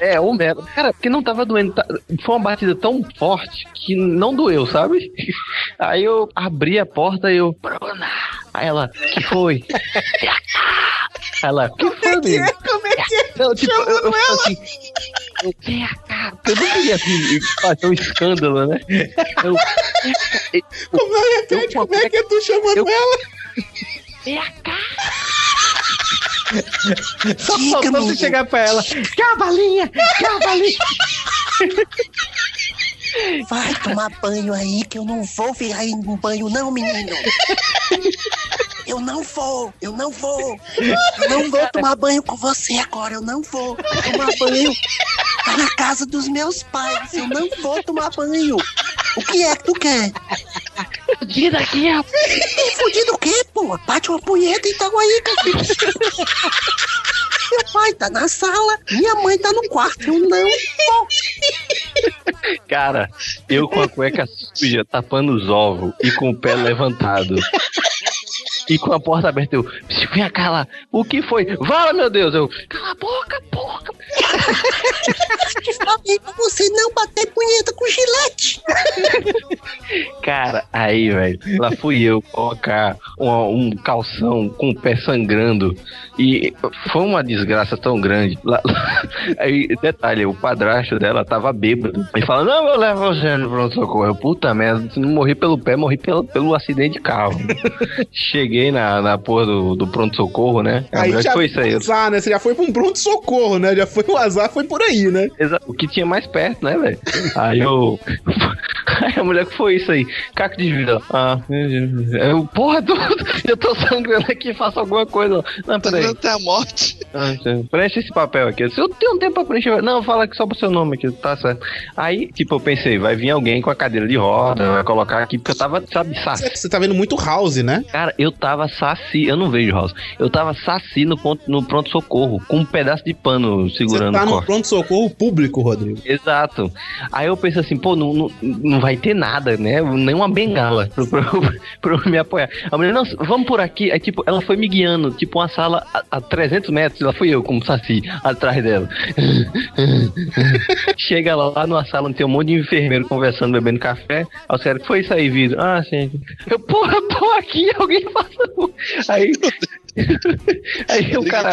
é, ô merda. Cara, porque não tava doendo. tá- Foi uma batida tão forte que não doeu, sabe? Aí eu abri a porta e eu. Bruna! Aí ela, que foi? Ela, que foi, menino? Como é que é? Não, tipo, eu, eu falo assim. Eu, vem cá, eu não queria assim, fazer um escândalo, né? Eu, Como é que, Eu- como é que tu chamando eu- ela? Só faltou você chegar pra ela. Quer uma balinha? Quer uma balinha? Vai tomar banho aí, que eu não vou vir aí no banho, não, menino. Eu não vou, eu não vou. Eu não vou tomar banho com você agora, eu não vou tomar banho. Tá na casa dos meus pais, eu não vou tomar banho. O que é que tu quer? Fudido aqui, rapaz. Fudido o quê, pô? Bate uma punheta então aí, cara. Meu pai tá na sala, minha mãe tá no quarto, eu não vou. Cara, eu com a cueca suja, tapando os ovos e com o pé levantado. E com a porta aberta, eu. "Psiu, Vem cá lá. O que foi? Vala, meu Deus! Eu. Cala a boca, porca! Pra você não bater punheta com gilete. Cara, aí, velho, lá fui eu colocar um, um calção com o pé sangrando. E foi uma desgraça tão grande. Lá- lá- aí, detalhe, o padrasto dela tava bêbado. E fala: Não, eu levo você no pronto-socorro. Eu, puta merda, se não morri pelo pé, morri pelo, pelo acidente de carro. Cheguei na, na porra do, do pronto-socorro, né? A Aí mulher, já foi isso aí. Azar, né? Você já foi pra um pronto-socorro, né? Já foi o azar, foi por aí, né? Exa- O que tinha mais perto, né, velho? Aí eu. Aí a mulher que foi isso aí? Caco de vida. Ah, eu, porra, tu- eu tô sangrando aqui, faça alguma coisa. Não, Tá peraí. até a morte. Ah, Preenche esse papel aqui. Se eu tenho um tempo pra preencher. Não, fala aqui só pro seu nome aqui, tá certo. Aí, tipo, eu pensei, vai vir alguém com a cadeira de roda, vai colocar aqui, porque eu tava, sabe, saci. Você tá vendo muito House, né? Cara, eu tava saci, eu não vejo House. Eu tava saci no, ponto, no pronto-socorro, com um pedaço de pano Você segurando tá o no pronto-socorro público, Rodrigo. Exato. Aí eu pensei assim, pô, não, não, não vai ter nada, né? Nem uma bengala pra, pra- pra me apoiar. A mulher, não, vamos por aqui. Aí, tipo, ela foi me guiando, tipo, uma sala a, a 300 metros, lá fui eu, como saci, atrás dela. Chega lá, lá numa sala tem um monte de enfermeiro conversando, bebendo café. Aí que foi isso aí? Ah, sim. Eu, porra, tô aqui, alguém passou. Aí... Aí o cara.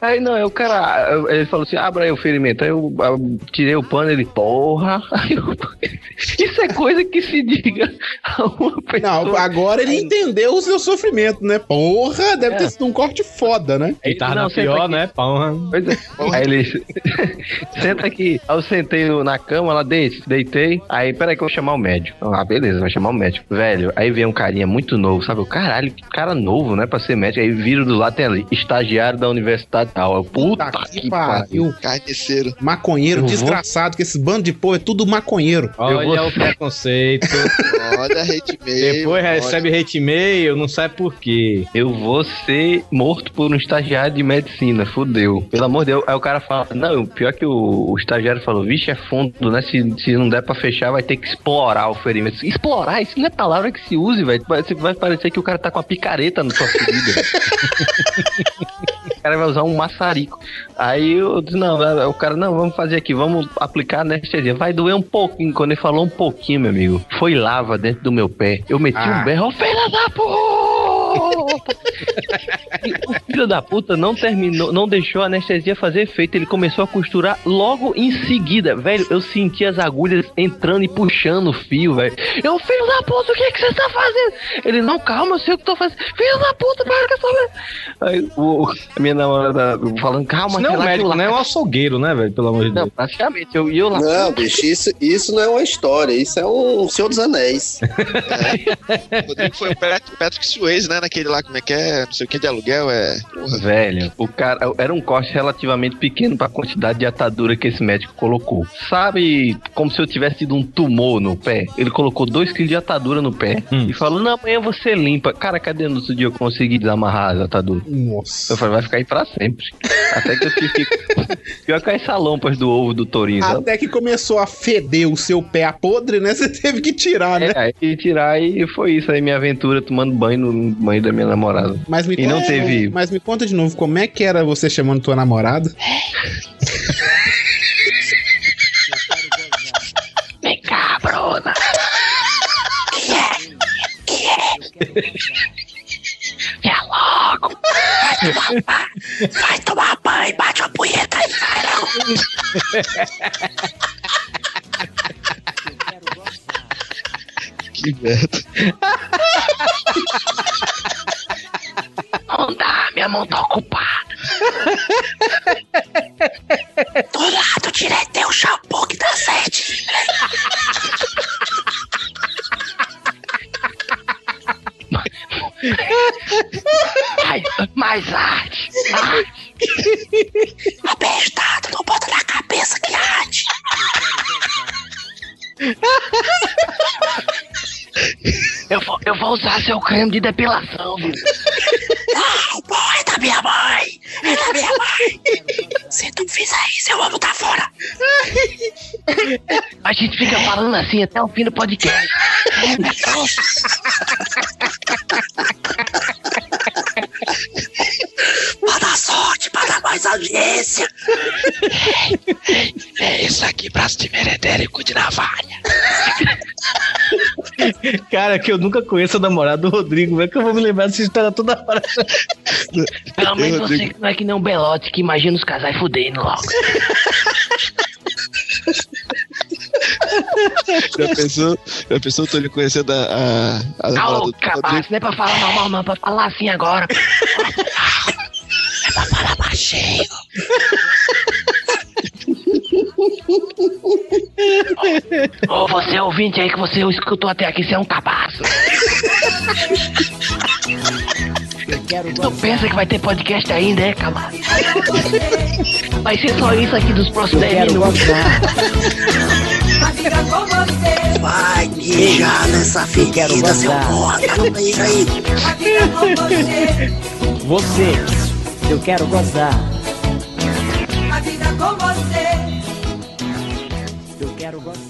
Aí não, aí o cara. Ele falou assim: abra aí o ferimento. Aí eu ah, tirei o pano, ele, porra. Aí eu- isso é coisa que se diga a uma pessoa. Não, agora ele entendeu o seu sofrimento, né? Porra, deve ter sido um corte foda, né? Ele tava Não, pior, aqui. né? Porra. Pois é. Aí ele. Senta aqui. Aí eu sentei na cama, ela deite, deitei. Aí, peraí que eu vou chamar o médico. Ah, beleza, vai chamar o médico. Velho, aí vem um carinha muito novo, sabe? O caralho, que cara novo, né? Pra ser médico. Aí vira do lado, tem ali, estagiário da universidade tal. Eu, Puta, que pariu. Carniceiro. Maconheiro, Eu vou- desgraçado, que esse bando de porra é tudo maconheiro. Olha vou- o preconceito. Olha, hate mail. Depois olha. recebe hate mail, não sabe por quê. Eu vou ser morto por um estagiário de medicina, fudeu. Pelo amor de Deus. Aí o cara fala, não, pior que o, o estagiário falou, vixe, é fundo, né? Se, se não der pra fechar, vai ter que explorar o ferimento. Explorar, isso não é palavra que se use, velho. Vai, vai parecer que o cara tá com uma picareta na sua ferida. o cara vai usar um maçarico. Aí eu disse, não, o cara, não, vamos fazer aqui, vamos aplicar anestesia. Vai doer um pouquinho. Quando ele falou um pouquinho, meu amigo, foi lava dentro do meu pé. Eu meti Ah. um berro, ô filha da puta! O filho da puta não terminou, não deixou a anestesia fazer efeito. Ele começou a costurar logo em seguida. Velho, eu senti as agulhas entrando e puxando o fio, velho. Eu, filho da puta, o que, que você tá fazendo? Ele, não, calma, eu sei o que tô fazendo. Filho da puta, para com essa. Aí o, a minha namorada falando, calma, Isso não é um médico, né? É um açougueiro, né, velho? Pelo amor de Não, Deus. praticamente. Eu, e eu lá. Não, bicho, isso, isso não é uma história, isso é um Senhor dos Anéis. O Rodrigo foi o Pat- Patrick Swayze, né? Naquele lá, como é que é? Não sei o que de aluguel, é. Porra. Velho, o cara era um corte relativamente pequeno pra quantidade de atadura que esse médico colocou. Sabe, como se eu tivesse tido um tumor no pé? Ele colocou 2 kg de atadura no pé Hum. e falou: Não, amanhã você limpa. Cara, cadê no outro dia eu consegui desamarrar as ataduras? Nossa. Eu falei, vai ficar aí pra sempre. Até que eu tive que. Pior que as salompas do ovo do tourinho, sabe? Até que começou a feder o seu pé a podre, né? Você teve que tirar, né? É, aí que tirar e foi isso aí, minha aventura tomando banho no banho da minha namorada. Mas me E não conta- teve- Mas me conta de novo, como é que era você chamando tua namorada? Vem cá, Bruna. Vem logo. Vai tomar banho, bate uma punheta aí, sai logo. Que merda. Não dá, minha mão tá ocupada. Do lado direito tem o shampoo que dá sete. Ai, mais arte. arte. Abestado, não bota na cabeça que arde. Eu vou, eu vou usar seu creme de depilação, viu? Não, pô, é da minha mãe. É da minha mãe. Se tu fizer isso, eu vou botar fora. A gente fica falando assim até o fim do podcast. Pra dar sorte, pra dar mais audiência. É isso aqui, braço de cu de navalha. Cara, que eu nunca conheço a namorada do Rodrigo, como é que eu vou me lembrar dessa história toda hora? Pelo menos Eu, você Rodrigo. não é que nem um belote que imagina os casais fudendo logo. Já pensou? Já pensou eu tô lhe conhecendo a. a, a Rodrigo? cabaço, não é pra falar normal, não, é pra falar assim agora. É pra falar baixinho. Ô, você ouvinte aí que você escutou até aqui, você é um cabaço. Quero Tu pensa que vai ter podcast ainda, é, camada? Vai ser só isso aqui dos próximos 10 minutos. Vai mijar nessa ferida, seu porra. Meio aí. Você, eu quero gozar. A vida com você. Eu quero gozar,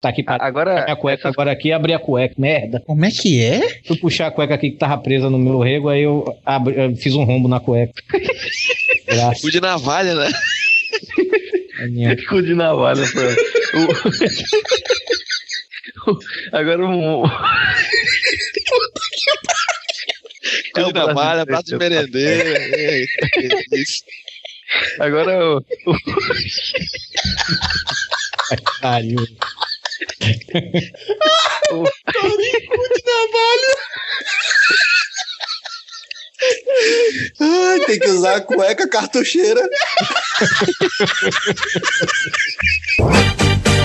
Tá aqui pra Agora, a cueca agora aqui abri a cueca, merda. Como é que é? Fui puxar a cueca aqui que tava presa no meu rego, aí eu, abri- eu fiz um rombo na cueca. Graças Cu de navalha, né? Cu de navalha, pô. Agora um. Cu de navalha, prato de merendeira. Isso. Agora o. Pariu. Ai, tem que usar a cueca cartucheira.